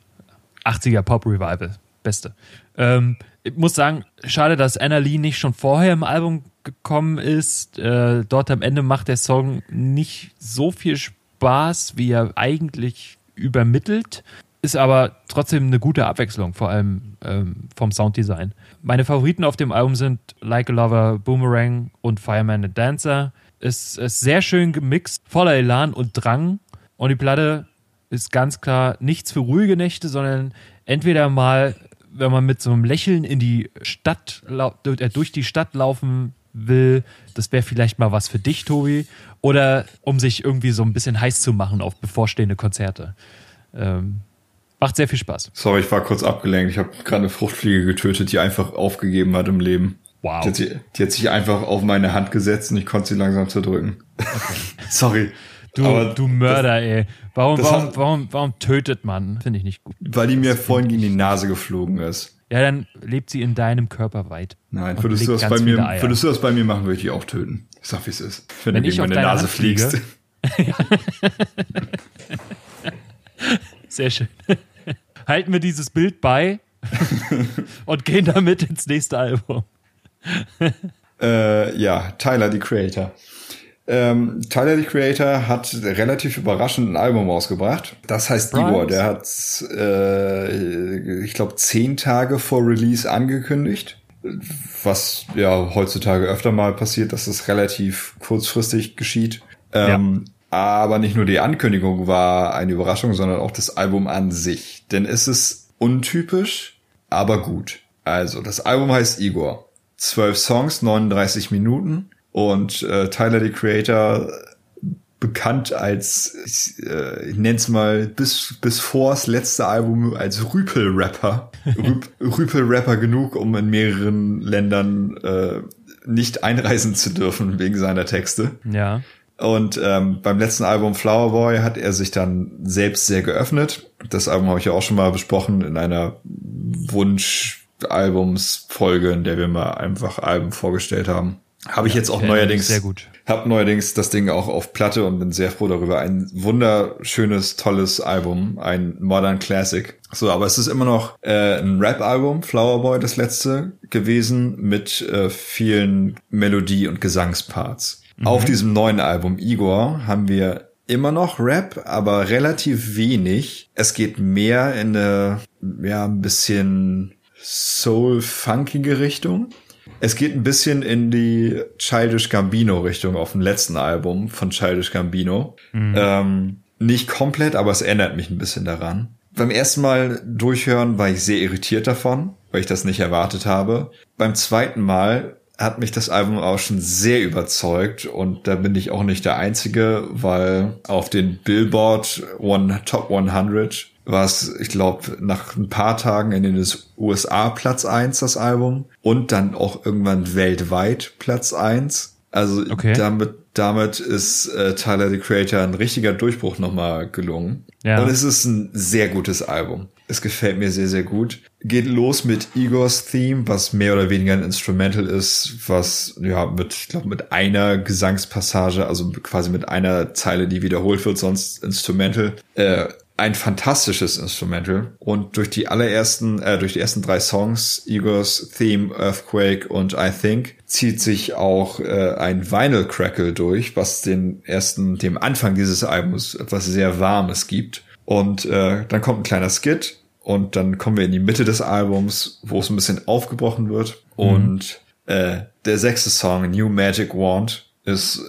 80er Pop Revival, beste. Ähm, ich muss sagen, schade, dass Anna Lee nicht schon vorher im Album gekommen ist. Äh, dort am Ende macht der Song nicht so viel Spaß, wie er eigentlich übermittelt. ist aber trotzdem eine gute Abwechslung, vor allem ähm, vom Sounddesign. Meine Favoriten auf dem Album sind Like a Lover, Boomerang und Fireman and Dancer. Es ist sehr schön gemixt, voller Elan und Drang. Und die Platte ist ganz klar nichts für ruhige Nächte, sondern entweder mal, wenn man mit so einem Lächeln in die Stadt, äh, durch die Stadt laufen will, das wäre vielleicht mal was für dich, Tobi. Oder um sich irgendwie so ein bisschen heiß zu machen auf bevorstehende Konzerte. Ähm, Macht sehr viel Spaß. Sorry, ich war kurz abgelenkt. Ich habe gerade eine Fruchtfliege getötet, die einfach aufgegeben hat im Leben. Wow. Die hat, sie, die hat, sich einfach auf meine Hand gesetzt und ich konnte sie langsam zerdrücken. Okay. *laughs* Sorry. Du, du Mörder, das, ey. Warum, warum, hat, warum, warum tötet man? Finde ich nicht gut. Weil die mir vorhin gegen die Nase geflogen ist. Ja, dann lebt sie in deinem Körper weit. Nein, würdest du, das bei mir, würdest du das bei mir machen, würde ich die auch töten. Ich sag, wie es ist. Wenn, Wenn du gegen meine Nase Hand fliegst. *laughs* Sehr schön. Halten wir dieses Bild bei *laughs* und gehen damit ins nächste Album. äh, ja, Tyler, the Creator. Ähm, Tyler, the Creator, hat relativ überraschend ein Album rausgebracht. Das heißt Surprise. Igor. Der hat, äh, ich glaube, zehn Tage vor Release angekündigt. Was ja heutzutage öfter mal passiert, dass es relativ kurzfristig geschieht. Ähm, ja. Aber nicht nur die Ankündigung war eine Überraschung, sondern auch das Album an sich. Denn es ist untypisch, aber gut. Also, das Album heißt Igor. Zwölf Songs, 39 Minuten und äh, Tyler, the Creator, bekannt als, ich, äh, ich nenne es mal, bis, bis vors letzte Album als Rüpel-Rapper. *laughs* Rüpel-Rapper genug, um in mehreren Ländern äh, nicht einreisen zu dürfen wegen seiner Texte. Ja. Und ähm, beim letzten Album Flower Boy hat er sich dann selbst sehr geöffnet. Das Album habe ich ja auch schon mal besprochen in einer Wunsch-Albums-Folge, in der wir mal einfach Alben vorgestellt haben. Habe ich ja, jetzt auch neuerdings. Sehr gut. Hab neuerdings das Ding auch auf Platte und bin sehr froh darüber. Ein wunderschönes, tolles Album, ein Modern Classic. So, aber es ist immer noch äh, ein Rap-Album, Flower Boy, das letzte gewesen, mit äh, vielen Melodie- und Gesangsparts. Mhm. Auf diesem neuen Album Igor haben wir immer noch Rap, aber relativ wenig. Es geht mehr in eine, ja, ein bisschen soul-funkige Richtung. Es geht ein bisschen in die Childish Gambino Richtung auf dem letzten Album von Childish Gambino. Mhm. Ähm, nicht komplett, aber es erinnert mich ein bisschen daran. Beim ersten Mal durchhören war ich sehr irritiert davon, weil ich das nicht erwartet habe. Beim zweiten Mal hat mich das Album auch schon sehr überzeugt und da bin ich auch nicht der Einzige, weil auf den Billboard One, Top 100 war es, ich glaube, nach ein paar Tagen in den USA Platz eins das Album und dann auch irgendwann weltweit Platz eins. Also okay. damit, damit ist äh, Tyler the Creator ein richtiger Durchbruch nochmal gelungen. Ja. Und es ist ein sehr gutes Album. Es gefällt mir sehr, sehr gut. Geht los mit Igors Theme, was mehr oder weniger ein Instrumental ist, was ja mit, ich glaube, mit einer Gesangspassage, also quasi mit einer Zeile, die wiederholt wird, sonst Instrumental. Äh, ein fantastisches Instrumental und durch die allerersten, äh, durch die ersten drei Songs, Igors Theme, Earthquake und I Think, zieht sich auch äh, ein Vinyl Crackle durch, was den ersten, dem Anfang dieses Albums etwas sehr Warmes gibt. Und äh, dann kommt ein kleiner Skit und dann kommen wir in die Mitte des Albums, wo es ein bisschen aufgebrochen wird. Mhm. Und äh, der sechste Song, New Magic Wand, ist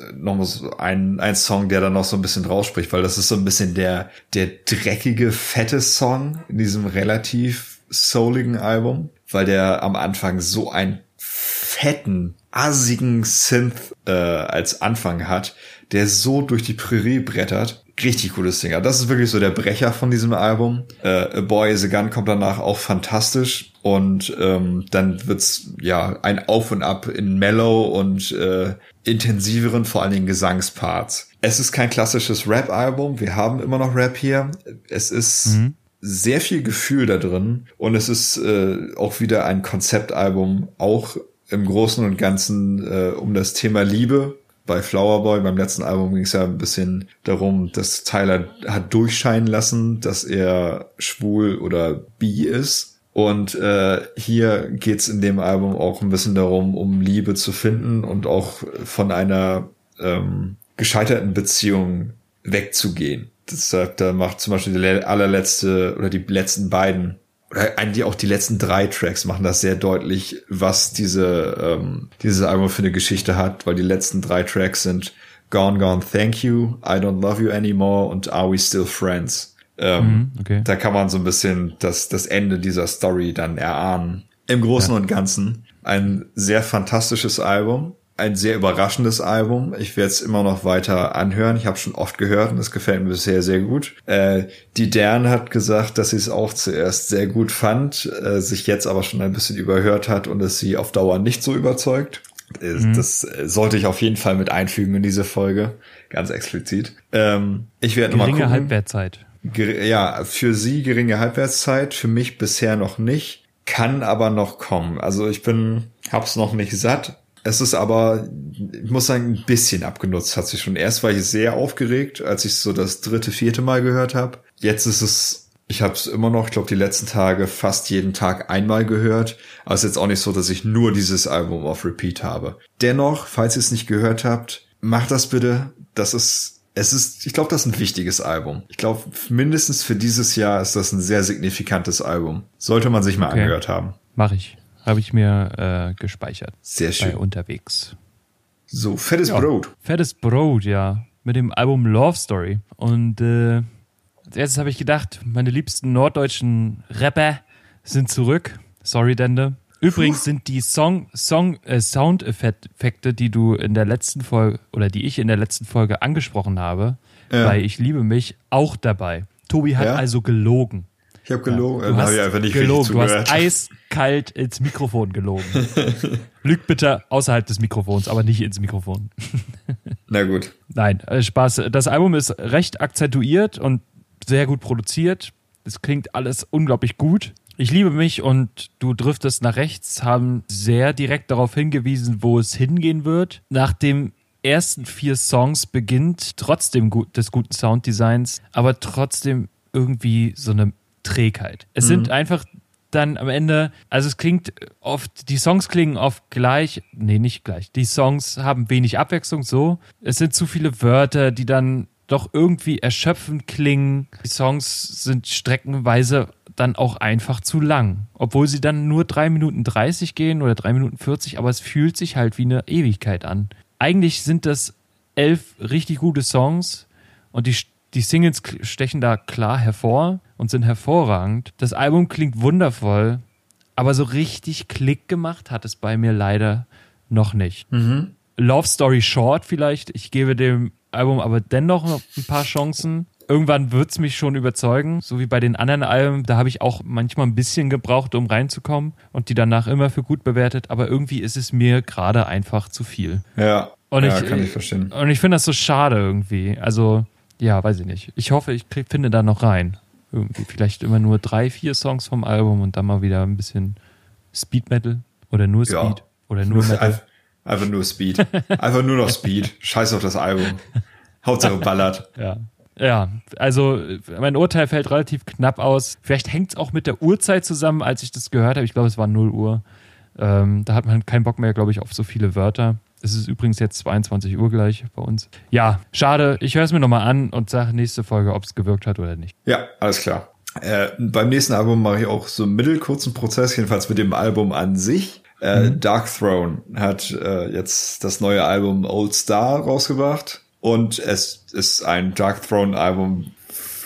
so ein, ein Song, der dann noch so ein bisschen rausspricht, weil das ist so ein bisschen der, der dreckige, fette Song in diesem relativ souligen Album, weil der am Anfang so einen fetten, assigen Synth äh, als Anfang hat, der so durch die Prärie brettert richtig cooles Ding. Das ist wirklich so der Brecher von diesem Album. Äh, A Boy is a Gun kommt danach auch fantastisch und ähm, dann wird's ja ein Auf und Ab in Mellow und äh, intensiveren, vor allen Dingen Gesangsparts. Es ist kein klassisches Rap-Album. Wir haben immer noch Rap hier. Es ist mhm. sehr viel Gefühl da drin und es ist äh, auch wieder ein Konzeptalbum, auch im Großen und Ganzen äh, um das Thema Liebe bei Flowerboy, beim letzten Album ging es ja ein bisschen darum, dass Tyler hat durchscheinen lassen, dass er schwul oder bi ist. Und äh, hier geht's in dem Album auch ein bisschen darum, um Liebe zu finden und auch von einer ähm, gescheiterten Beziehung wegzugehen. Deshalb, da macht zum Beispiel die allerletzte oder die letzten beiden oder eigentlich auch die letzten drei Tracks machen das sehr deutlich, was diese ähm, dieses Album für eine Geschichte hat, weil die letzten drei Tracks sind Gone Gone Thank You, I Don't Love You Anymore und Are We Still Friends. Ähm, mhm, okay. Da kann man so ein bisschen das das Ende dieser Story dann erahnen. Im Großen ja. und Ganzen ein sehr fantastisches Album ein sehr überraschendes Album. Ich werde es immer noch weiter anhören. Ich habe schon oft gehört und es gefällt mir bisher sehr gut. Äh, die Dern hat gesagt, dass sie es auch zuerst sehr gut fand, äh, sich jetzt aber schon ein bisschen überhört hat und es sie auf Dauer nicht so überzeugt. Äh, mhm. Das sollte ich auf jeden Fall mit einfügen in diese Folge, ganz explizit. Ähm, ich werde nochmal gucken. Geringe Halbwertszeit. Ja, für sie geringe Halbwertszeit, für mich bisher noch nicht, kann aber noch kommen. Also ich bin, hab's noch nicht satt, es ist aber, ich muss sagen, ein bisschen abgenutzt hat sich schon. Erst war ich sehr aufgeregt, als ich so das dritte, vierte Mal gehört habe. Jetzt ist es, ich habe es immer noch, ich glaube, die letzten Tage fast jeden Tag einmal gehört. Aber es ist jetzt auch nicht so, dass ich nur dieses Album auf Repeat habe. Dennoch, falls ihr es nicht gehört habt, macht das bitte. Das ist, es ist, ich glaube, das ist ein wichtiges Album. Ich glaube, mindestens für dieses Jahr ist das ein sehr signifikantes Album. Sollte man sich mal okay. angehört haben. Mach ich. Habe ich mir äh, gespeichert. Sehr schön. Unterwegs. So, fettes ja, Brot. Fettes Brot, ja. Mit dem Album Love Story. Und äh, als erstes habe ich gedacht, meine liebsten norddeutschen Rapper sind zurück. Sorry, Dende. Übrigens sind die Song, Song äh, Soundeffekte, die du in der letzten Folge oder die ich in der letzten Folge angesprochen habe, ja. bei Ich liebe mich, auch dabei. Tobi hat ja? also gelogen. Ich habe gelogen. Ja, du hast einfach nicht gelogen. Du hast eiskalt ins Mikrofon gelogen. *laughs* Lüg bitte außerhalb des Mikrofons, aber nicht ins Mikrofon. *laughs* Na gut. Nein, äh, Spaß. Das Album ist recht akzentuiert und sehr gut produziert. Es klingt alles unglaublich gut. Ich liebe mich und du driftest nach rechts, haben sehr direkt darauf hingewiesen, wo es hingehen wird. Nach dem ersten vier Songs beginnt trotzdem gut, des guten Sounddesigns, aber trotzdem irgendwie so eine Trägheit. Es mhm. sind einfach dann am Ende, also es klingt oft, die Songs klingen oft gleich, nee, nicht gleich. Die Songs haben wenig Abwechslung, so. Es sind zu viele Wörter, die dann doch irgendwie erschöpfend klingen. Die Songs sind streckenweise dann auch einfach zu lang. Obwohl sie dann nur 3 Minuten 30 gehen oder 3 Minuten 40, aber es fühlt sich halt wie eine Ewigkeit an. Eigentlich sind das elf richtig gute Songs und die die Singles stechen da klar hervor und sind hervorragend. Das Album klingt wundervoll, aber so richtig Klick gemacht hat es bei mir leider noch nicht. Mhm. Love Story Short vielleicht. Ich gebe dem Album aber dennoch noch ein paar Chancen. Irgendwann wird es mich schon überzeugen, so wie bei den anderen Alben. Da habe ich auch manchmal ein bisschen gebraucht, um reinzukommen und die danach immer für gut bewertet. Aber irgendwie ist es mir gerade einfach zu viel. Ja, und ja, ich, kann ich verstehen. Und ich finde das so schade irgendwie. Also ja, weiß ich nicht. Ich hoffe, ich krieg, finde da noch rein. Irgendwie vielleicht immer nur drei, vier Songs vom Album und dann mal wieder ein bisschen Speed Metal oder nur Speed ja. oder nur *laughs* Metal. Einfach nur Speed. Einfach nur noch Speed. Scheiß auf das Album. Hauptsache ballert. Ja. Ja, also mein Urteil fällt relativ knapp aus. Vielleicht hängt es auch mit der Uhrzeit zusammen, als ich das gehört habe. Ich glaube, es war 0 Uhr. Ähm, da hat man keinen Bock mehr, glaube ich, auf so viele Wörter. Es ist übrigens jetzt 22 Uhr gleich bei uns. Ja, schade. Ich höre es mir nochmal an und sage nächste Folge, ob es gewirkt hat oder nicht. Ja, alles klar. Äh, beim nächsten Album mache ich auch so einen mittelkurzen Prozess, jedenfalls mit dem Album an sich. Äh, mhm. Dark Throne hat äh, jetzt das neue Album Old Star rausgebracht und es ist ein Dark Throne Album,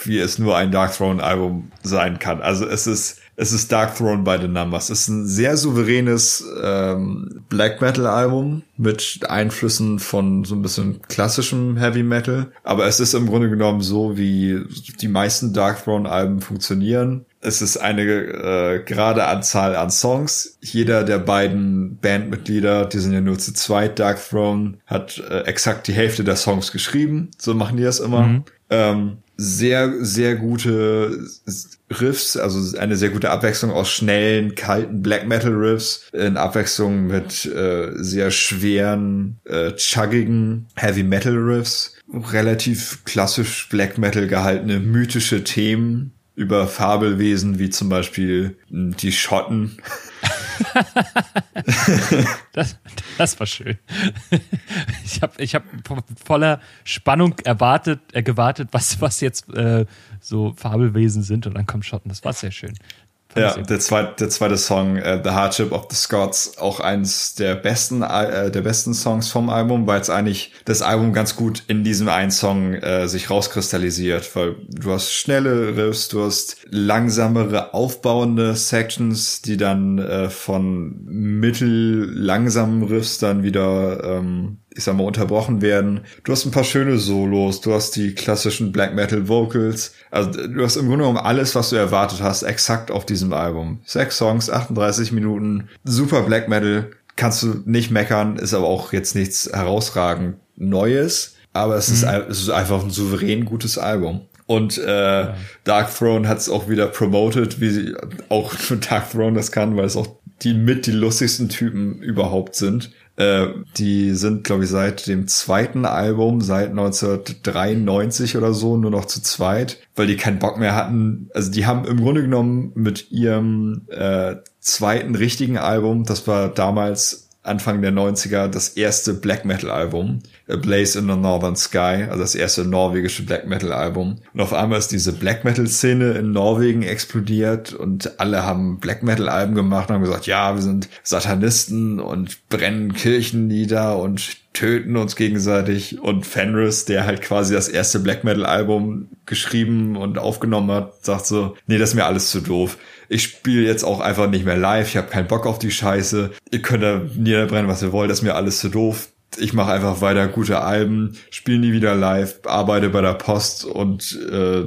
wie es nur ein Dark Throne Album sein kann. Also es ist es ist Dark Throne by the Numbers. Es ist ein sehr souveränes ähm, Black Metal Album mit Einflüssen von so ein bisschen klassischem Heavy Metal. Aber es ist im Grunde genommen so, wie die meisten Dark Throne Alben funktionieren. Es ist eine äh, gerade Anzahl an Songs. Jeder der beiden Bandmitglieder, die sind ja nur zu zweit, Dark Throne, hat äh, exakt die Hälfte der Songs geschrieben. So machen die das immer. Mhm. Ähm, sehr, sehr gute Riffs, also eine sehr gute Abwechslung aus schnellen, kalten Black Metal Riffs in Abwechslung mit äh, sehr schweren, äh, chuggigen Heavy Metal Riffs, relativ klassisch Black Metal gehaltene mythische Themen über Fabelwesen wie zum Beispiel die Schotten *laughs* *laughs* das, das war schön. Ich habe ich hab voller Spannung erwartet, äh, gewartet, was, was jetzt äh, so Fabelwesen sind und dann kommt Schotten. Das war sehr schön. Ja, der zweite, der zweite Song, uh, The Hardship of the Scots, auch eins der besten, äh, der besten Songs vom Album, weil es eigentlich das Album ganz gut in diesem einen Song äh, sich rauskristallisiert, weil du hast schnelle Riffs, du hast langsamere, aufbauende Sections, die dann von mittellangsamen Riffs dann wieder ähm, ich sag mal, unterbrochen werden. Du hast ein paar schöne Solos, du hast die klassischen Black Metal Vocals. Also du hast im Grunde genommen alles, was du erwartet hast, exakt auf diesem Album. Sechs Songs, 38 Minuten, super Black Metal. Kannst du nicht meckern, ist aber auch jetzt nichts herausragend Neues. Aber es, mhm. ist, es ist einfach ein souverän gutes Album. Und äh, ja. Dark Throne hat es auch wieder promoted, wie sie auch *laughs* Dark Throne das kann, weil es auch die mit die lustigsten Typen überhaupt sind. Äh, die sind, glaube ich, seit dem zweiten Album, seit 1993 oder so, nur noch zu zweit, weil die keinen Bock mehr hatten. Also die haben im Grunde genommen mit ihrem äh, zweiten richtigen Album, das war damals Anfang der 90er das erste Black Metal Album, A Blaze in the Northern Sky, also das erste norwegische Black Metal Album. Und auf einmal ist diese Black Metal Szene in Norwegen explodiert und alle haben Black Metal Alben gemacht und haben gesagt, ja, wir sind Satanisten und brennen Kirchen nieder und töten uns gegenseitig und Fenris, der halt quasi das erste Black Metal Album geschrieben und aufgenommen hat, sagt so, nee, das ist mir alles zu doof ich spiele jetzt auch einfach nicht mehr live, ich habe keinen Bock auf die Scheiße, ihr könnt da niederbrennen, was ihr wollt, das ist mir alles zu doof. Ich mache einfach weiter gute Alben, spiele nie wieder live, arbeite bei der Post und äh,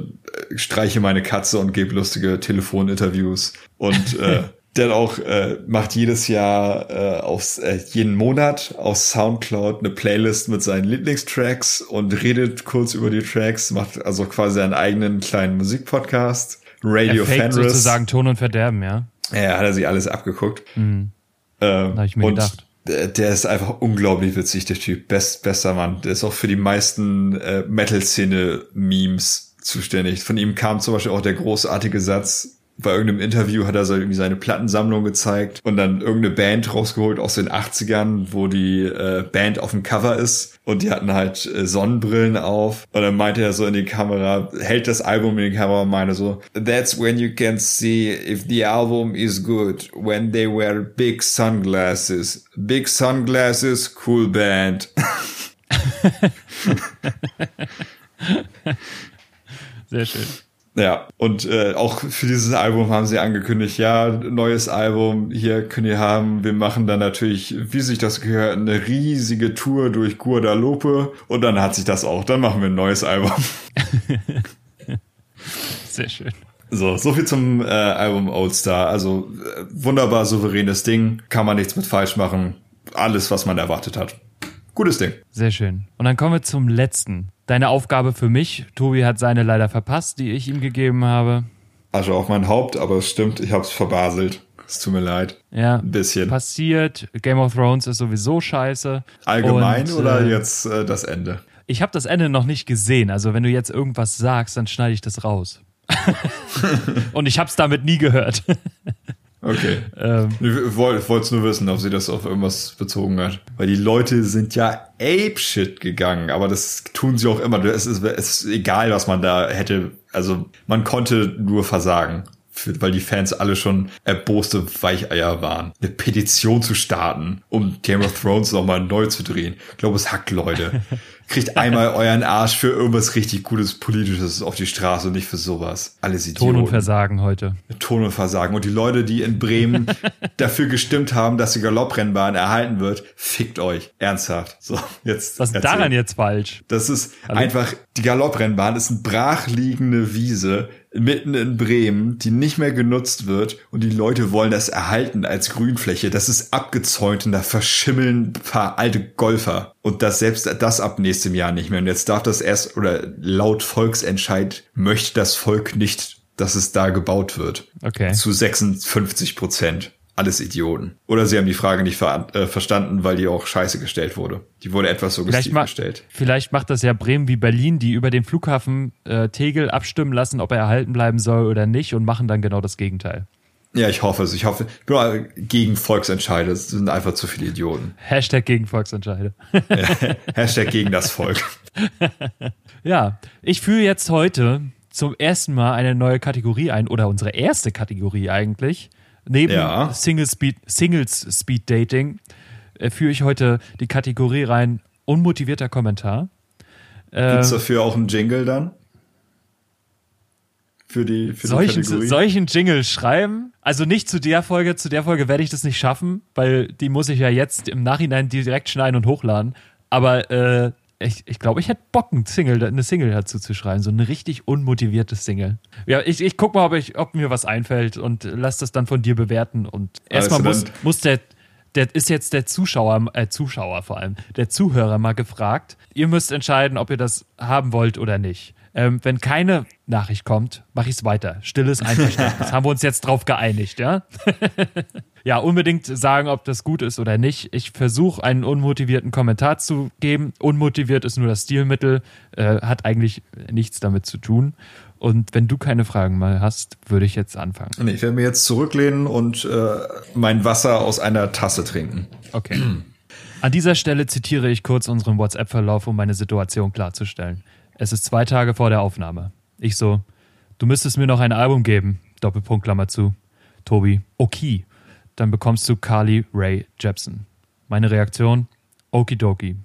streiche meine Katze und gebe lustige Telefoninterviews. Und äh, *laughs* der auch äh, macht jedes Jahr äh, aufs, äh, jeden Monat auf Soundcloud eine Playlist mit seinen Lieblingstracks und redet kurz über die Tracks, macht also quasi einen eigenen kleinen Musikpodcast Radio er Fenris. sozusagen Ton und Verderben, ja. Ja, hat er sich alles abgeguckt. Mhm. Ähm, Habe ich mir und gedacht. Der ist einfach unglaublich witzig, der Typ. Best, bester Mann. Der ist auch für die meisten äh, Metal-Szene-Memes zuständig. Von ihm kam zum Beispiel auch der großartige Satz, bei irgendeinem Interview hat er so irgendwie seine Plattensammlung gezeigt und dann irgendeine Band rausgeholt aus den 80ern, wo die äh, Band auf dem Cover ist und die hatten halt äh, Sonnenbrillen auf und dann meinte er so in die Kamera, hält das Album in die Kamera und meinte so, that's when you can see if the album is good, when they wear big sunglasses. Big sunglasses, cool band. *laughs* Sehr schön. Ja, und äh, auch für dieses Album haben sie angekündigt, ja, neues Album, hier könnt ihr haben. Wir machen dann natürlich, wie sich das gehört, eine riesige Tour durch Guadalupe und dann hat sich das auch. Dann machen wir ein neues Album. *laughs* Sehr schön. So, so viel zum äh, Album Old Star. Also äh, wunderbar souveränes Ding, kann man nichts mit falsch machen. Alles, was man erwartet hat. Gutes Ding. Sehr schön. Und dann kommen wir zum letzten deine Aufgabe für mich. Tobi hat seine leider verpasst, die ich ihm gegeben habe. Also auf mein Haupt, aber es stimmt, ich habe es verbaselt. Es tut mir leid. Ja. Ein bisschen. Passiert. Game of Thrones ist sowieso scheiße. Allgemein Und, oder äh, jetzt äh, das Ende? Ich habe das Ende noch nicht gesehen. Also wenn du jetzt irgendwas sagst, dann schneide ich das raus. *laughs* Und ich habe es damit nie gehört. *laughs* Okay. Ähm, ich wollte es nur wissen, ob sie das auf irgendwas bezogen hat. Weil die Leute sind ja apeshit gegangen, aber das tun sie auch immer. Es ist, es ist egal, was man da hätte. Also man konnte nur versagen für, weil die Fans alle schon erboste Weicheier waren, eine Petition zu starten, um Game of Thrones nochmal neu zu drehen. Ich glaube, es hackt Leute. *laughs* Kriegt einmal euren Arsch für irgendwas richtig Gutes Politisches auf die Straße und nicht für sowas. Alles Idioten. Ton und Versagen heute. Ton und Versagen. Und die Leute, die in Bremen *laughs* dafür gestimmt haben, dass die Galopprennbahn erhalten wird, fickt euch. Ernsthaft. So, jetzt. Was ist daran jetzt falsch? Das ist also, einfach, die Galopprennbahn ist eine brachliegende Wiese mitten in Bremen, die nicht mehr genutzt wird und die Leute wollen das erhalten als Grünfläche. Das ist abgezäunt und da verschimmeln ein paar alte Golfer. Und das selbst das ab nächstem Jahr nicht mehr. Und jetzt darf das erst, oder laut Volksentscheid möchte das Volk nicht, dass es da gebaut wird. Okay. Zu 56 Prozent alles Idioten. Oder sie haben die Frage nicht ver äh, verstanden, weil die auch scheiße gestellt wurde. Die wurde etwas suggestiv gestellt. Vielleicht macht das ja Bremen wie Berlin, die über den Flughafen äh, Tegel abstimmen lassen, ob er erhalten bleiben soll oder nicht und machen dann genau das Gegenteil. Ja, ich hoffe es. Ich hoffe, ich bin gegen Volksentscheide. Es sind einfach zu viele Idioten. *laughs* Hashtag gegen Volksentscheide. *laughs* Hashtag gegen das Volk. *laughs* ja, ich führe jetzt heute zum ersten Mal eine neue Kategorie ein oder unsere erste Kategorie eigentlich. Neben ja. Single Speed, Singles Speed Dating äh, führe ich heute die Kategorie rein unmotivierter Kommentar. Gibt es ähm, dafür auch einen Jingle dann? für die, für solchen, die Kategorie. Solchen Jingle schreiben? Also nicht zu der Folge, zu der Folge werde ich das nicht schaffen, weil die muss ich ja jetzt im Nachhinein direkt schneiden und hochladen. Aber äh, ich, ich glaube, ich hätte Bock, ein Single, eine Single dazu zu schreiben. So eine richtig unmotivierte Single. Ja, ich, ich guck mal, ob, ich, ob mir was einfällt und lass das dann von dir bewerten. Und erstmal muss, muss der, der ist jetzt der Zuschauer, äh, Zuschauer vor allem, der Zuhörer mal gefragt. Ihr müsst entscheiden, ob ihr das haben wollt oder nicht. Ähm, wenn keine Nachricht kommt, mache ich es weiter. Stilles Einverständnis. *laughs* Haben wir uns jetzt drauf geeinigt, ja? *laughs* ja, unbedingt sagen, ob das gut ist oder nicht. Ich versuche einen unmotivierten Kommentar zu geben. Unmotiviert ist nur das Stilmittel, äh, hat eigentlich nichts damit zu tun. Und wenn du keine Fragen mal hast, würde ich jetzt anfangen. Nee, ich werde mir jetzt zurücklehnen und äh, mein Wasser aus einer Tasse trinken. Okay. An dieser Stelle zitiere ich kurz unseren WhatsApp-Verlauf, um meine Situation klarzustellen. Es ist zwei Tage vor der Aufnahme. Ich so, du müsstest mir noch ein Album geben. Doppelpunkt, Klammer zu. Tobi, okay. Dann bekommst du Carly Ray Jepsen. Meine Reaktion, okidoki.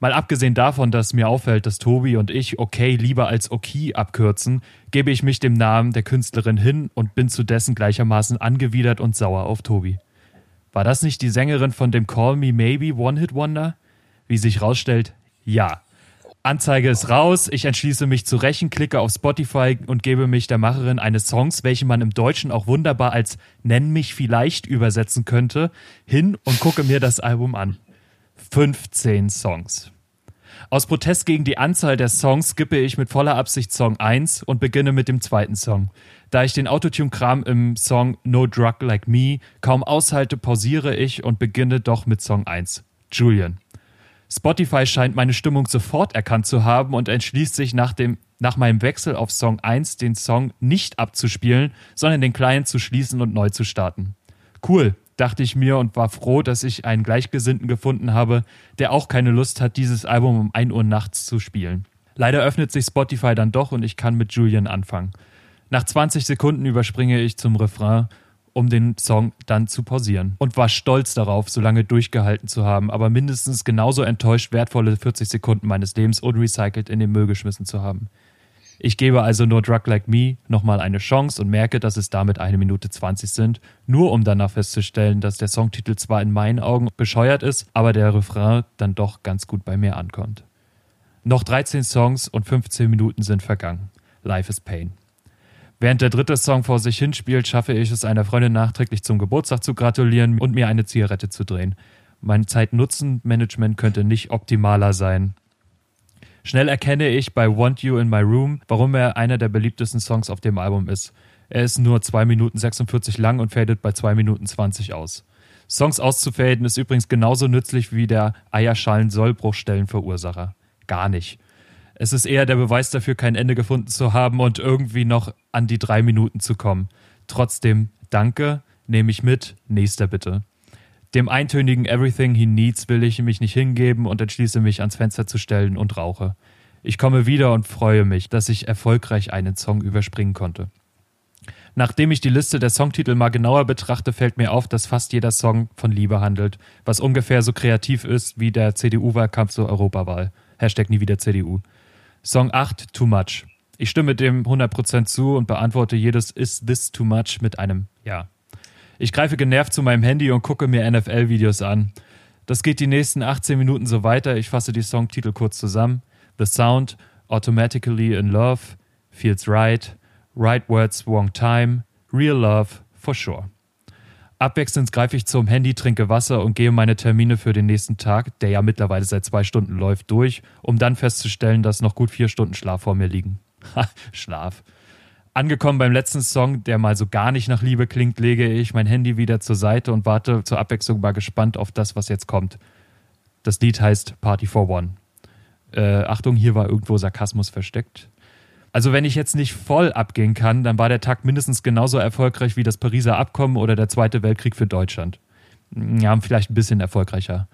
Mal abgesehen davon, dass mir auffällt, dass Tobi und ich okay lieber als okay abkürzen, gebe ich mich dem Namen der Künstlerin hin und bin zu dessen gleichermaßen angewidert und sauer auf Tobi. War das nicht die Sängerin von dem Call Me Maybe One Hit Wonder? Wie sich rausstellt, ja. Anzeige ist raus, ich entschließe mich zu rächen, klicke auf Spotify und gebe mich der Macherin eines Songs, welchen man im Deutschen auch wunderbar als Nenn mich vielleicht übersetzen könnte, hin und gucke mir das Album an. 15 Songs. Aus Protest gegen die Anzahl der Songs skippe ich mit voller Absicht Song 1 und beginne mit dem zweiten Song. Da ich den Autotune-Kram im Song No Drug Like Me kaum aushalte, pausiere ich und beginne doch mit Song 1. Julian. Spotify scheint meine Stimmung sofort erkannt zu haben und entschließt sich nach, dem, nach meinem Wechsel auf Song 1 den Song nicht abzuspielen, sondern den Client zu schließen und neu zu starten. Cool, dachte ich mir und war froh, dass ich einen Gleichgesinnten gefunden habe, der auch keine Lust hat, dieses Album um 1 Uhr nachts zu spielen. Leider öffnet sich Spotify dann doch und ich kann mit Julian anfangen. Nach 20 Sekunden überspringe ich zum Refrain um den Song dann zu pausieren. Und war stolz darauf, so lange durchgehalten zu haben, aber mindestens genauso enttäuscht, wertvolle 40 Sekunden meines Lebens unrecycelt in den Müll geschmissen zu haben. Ich gebe also nur Drug Like Me nochmal eine Chance und merke, dass es damit eine Minute 20 sind, nur um danach festzustellen, dass der Songtitel zwar in meinen Augen bescheuert ist, aber der Refrain dann doch ganz gut bei mir ankommt. Noch 13 Songs und 15 Minuten sind vergangen. Life is Pain. Während der dritte Song vor sich hinspielt, schaffe ich es einer Freundin nachträglich zum Geburtstag zu gratulieren und mir eine Zigarette zu drehen. Mein Zeit-Nutzen-Management könnte nicht optimaler sein. Schnell erkenne ich bei Want You in My Room, warum er einer der beliebtesten Songs auf dem Album ist. Er ist nur 2 Minuten 46 lang und fadet bei 2 Minuten 20 aus. Songs auszufaden ist übrigens genauso nützlich wie der Eierschalen-Sollbruchstellenverursacher. Gar nicht. Es ist eher der Beweis dafür, kein Ende gefunden zu haben und irgendwie noch an die drei Minuten zu kommen. Trotzdem, danke, nehme ich mit, nächster bitte. Dem eintönigen Everything He Needs will ich mich nicht hingeben und entschließe mich ans Fenster zu stellen und rauche. Ich komme wieder und freue mich, dass ich erfolgreich einen Song überspringen konnte. Nachdem ich die Liste der Songtitel mal genauer betrachte, fällt mir auf, dass fast jeder Song von Liebe handelt, was ungefähr so kreativ ist wie der CDU-Wahlkampf zur Europawahl. Hashtag nie wieder CDU. Song 8, Too Much. Ich stimme dem 100% zu und beantworte jedes Is this too much mit einem Ja. Ich greife genervt zu meinem Handy und gucke mir NFL-Videos an. Das geht die nächsten 18 Minuten so weiter. Ich fasse die Songtitel kurz zusammen. The Sound, Automatically in Love, Feels Right, Right Words, Wrong Time, Real Love, For Sure. Abwechselnd greife ich zum Handy, trinke Wasser und gehe meine Termine für den nächsten Tag, der ja mittlerweile seit zwei Stunden läuft, durch, um dann festzustellen, dass noch gut vier Stunden Schlaf vor mir liegen. Schlaf. Angekommen beim letzten Song, der mal so gar nicht nach Liebe klingt, lege ich mein Handy wieder zur Seite und warte zur Abwechslung mal gespannt auf das, was jetzt kommt. Das Lied heißt Party for One. Äh, Achtung, hier war irgendwo Sarkasmus versteckt. Also wenn ich jetzt nicht voll abgehen kann, dann war der Tag mindestens genauso erfolgreich wie das Pariser Abkommen oder der Zweite Weltkrieg für Deutschland. Ja, vielleicht ein bisschen erfolgreicher.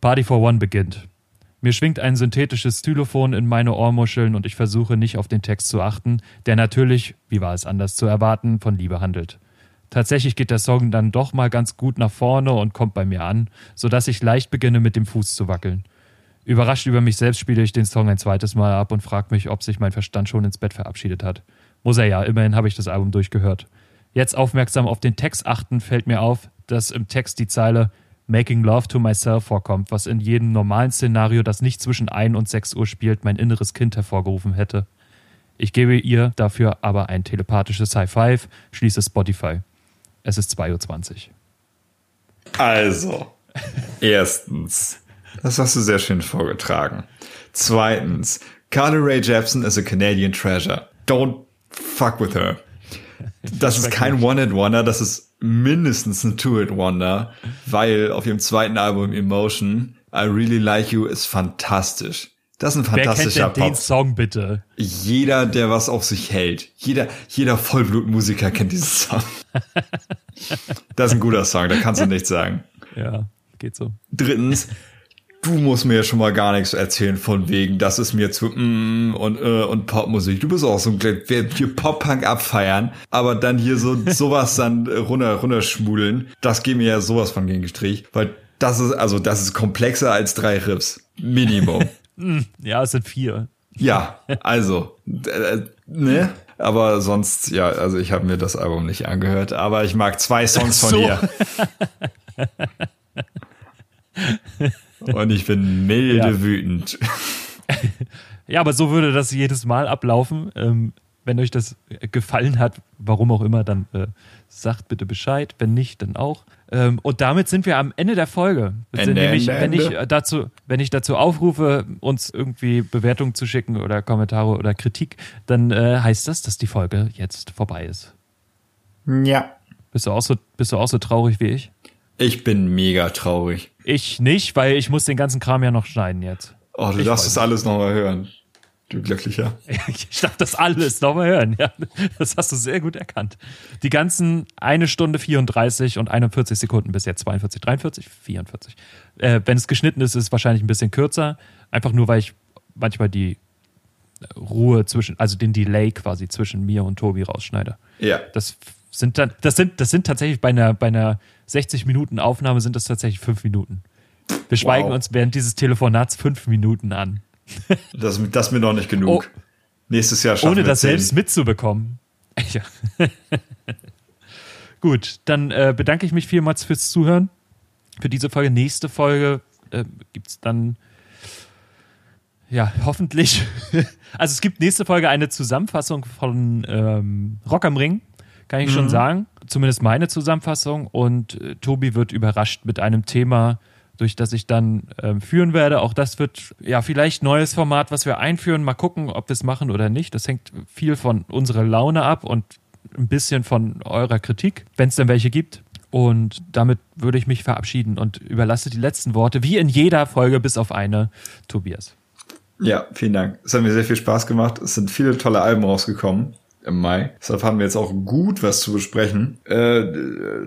Party for One beginnt. Mir schwingt ein synthetisches Stylophon in meine Ohrmuscheln und ich versuche nicht auf den Text zu achten, der natürlich, wie war es anders zu erwarten, von Liebe handelt. Tatsächlich geht der Song dann doch mal ganz gut nach vorne und kommt bei mir an, sodass ich leicht beginne mit dem Fuß zu wackeln. Überrascht über mich selbst spiele ich den Song ein zweites Mal ab und frage mich, ob sich mein Verstand schon ins Bett verabschiedet hat. Muss er ja, immerhin habe ich das Album durchgehört. Jetzt aufmerksam auf den Text achten, fällt mir auf, dass im Text die Zeile Making Love to Myself vorkommt, was in jedem normalen Szenario, das nicht zwischen 1 und 6 Uhr spielt, mein inneres Kind hervorgerufen hätte. Ich gebe ihr dafür aber ein telepathisches High Five, schließe Spotify. Es ist 2.20 Uhr. Also, erstens, das hast du sehr schön vorgetragen. Zweitens, Carly Ray Jepsen is a Canadian treasure. Don't fuck with her. Das ist kein One-Hit-Wonder, das ist mindestens ein Two-Hit-Wonder, weil auf ihrem zweiten Album Emotion, I Really Like You ist fantastisch. Das ist ein fantastischer Wer kennt denn den Song bitte? Jeder, der was auf sich hält. Jeder, jeder Vollblutmusiker kennt diesen Song. *laughs* das ist ein guter Song, da kannst du nichts sagen. Ja, geht so. Drittens, du musst mir schon mal gar nichts erzählen von wegen, das ist mir zu mm, und äh, und Popmusik. Du bist auch so ein wir hier Pop-Punk abfeiern, aber dann hier so *laughs* sowas dann runter runterschmudeln, das geht mir ja sowas von gegen Strich, weil das ist also das ist komplexer als drei Riffs Minimum. *laughs* ja, es sind vier. Ja, *laughs* also äh, ne? Aber sonst, ja, also ich habe mir das Album nicht angehört, aber ich mag zwei Songs von so. ihr. Und ich bin milde ja. wütend. *laughs* Ja, aber so würde das jedes Mal ablaufen. Ähm, wenn euch das gefallen hat, warum auch immer, dann äh, sagt bitte Bescheid. Wenn nicht, dann auch. Ähm, und damit sind wir am Ende der Folge. Ende, nämlich, Ende, wenn, ich dazu, wenn ich dazu aufrufe, uns irgendwie Bewertungen zu schicken oder Kommentare oder Kritik, dann äh, heißt das, dass die Folge jetzt vorbei ist. Ja. Bist du auch so, bist du auch so traurig wie ich? Ich bin mega traurig. Ich nicht, weil ich muss den ganzen Kram ja noch schneiden jetzt. Oh, du ich darfst das alles nochmal hören. Du Glücklicher. *laughs* Ich darf das alles nochmal hören. Ja, das hast du sehr gut erkannt. Die ganzen eine Stunde 34 und 41 Sekunden bis jetzt 42, 43, 44. Äh, wenn es geschnitten ist, ist es wahrscheinlich ein bisschen kürzer. Einfach nur, weil ich manchmal die Ruhe zwischen, also den Delay quasi zwischen mir und Tobi rausschneide. Ja. Das sind dann, das sind, das sind tatsächlich bei einer, bei einer 60 Minuten Aufnahme sind das tatsächlich fünf Minuten. Wir schweigen wow. uns während dieses Telefonats fünf Minuten an. *laughs* das, das ist mir noch nicht genug. Oh, Nächstes Jahr schaffen Ohne das zehn. selbst mitzubekommen. *laughs* Ja. *laughs* Gut, dann äh, bedanke ich mich vielmals fürs Zuhören. Für diese Folge. Nächste Folge äh, gibt es dann ja, hoffentlich. also es gibt nächste Folge eine Zusammenfassung von ähm, Rock am Ring, kann ich mhm. schon sagen zumindest meine Zusammenfassung und äh, Tobi wird überrascht mit einem Thema, durch das ich dann äh, führen werde. Auch das wird ja vielleicht neues Format, was wir einführen. Mal gucken, ob wir es machen oder nicht. Das hängt viel von unserer Laune ab und ein bisschen von eurer Kritik, wenn es denn welche gibt. Und damit würde ich mich verabschieden und überlasse die letzten Worte, wie in jeder Folge, bis auf eine, Tobias. Ja, vielen Dank. Es hat mir sehr viel Spaß gemacht. Es sind viele tolle Alben rausgekommen im Mai. Deshalb haben wir jetzt auch gut was zu besprechen. Äh,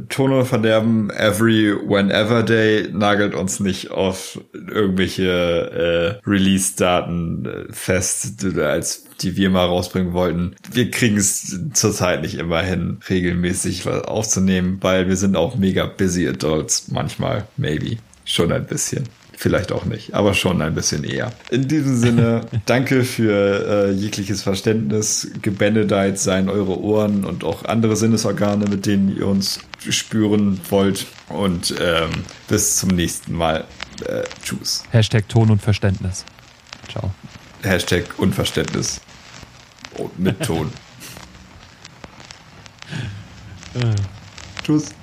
Tono verderben Every Whenever Day nagelt uns nicht auf irgendwelche äh, Release-Daten äh, fest, als die wir mal rausbringen wollten. Wir kriegen es zurzeit nicht immer hin, regelmäßig was aufzunehmen, weil wir sind auch mega busy Adults manchmal, maybe. Schon ein bisschen. Vielleicht auch nicht, aber schon ein bisschen eher. In diesem Sinne, *laughs* danke für äh, jegliches Verständnis. Gebenedeit seien eure Ohren und auch andere Sinnesorgane, mit denen ihr uns spüren wollt. Und ähm, bis zum nächsten Mal. Äh, tschüss. Hashtag Ton und Verständnis. Ciao. Hashtag Unverständnis. Und mit Ton. *laughs* tschüss.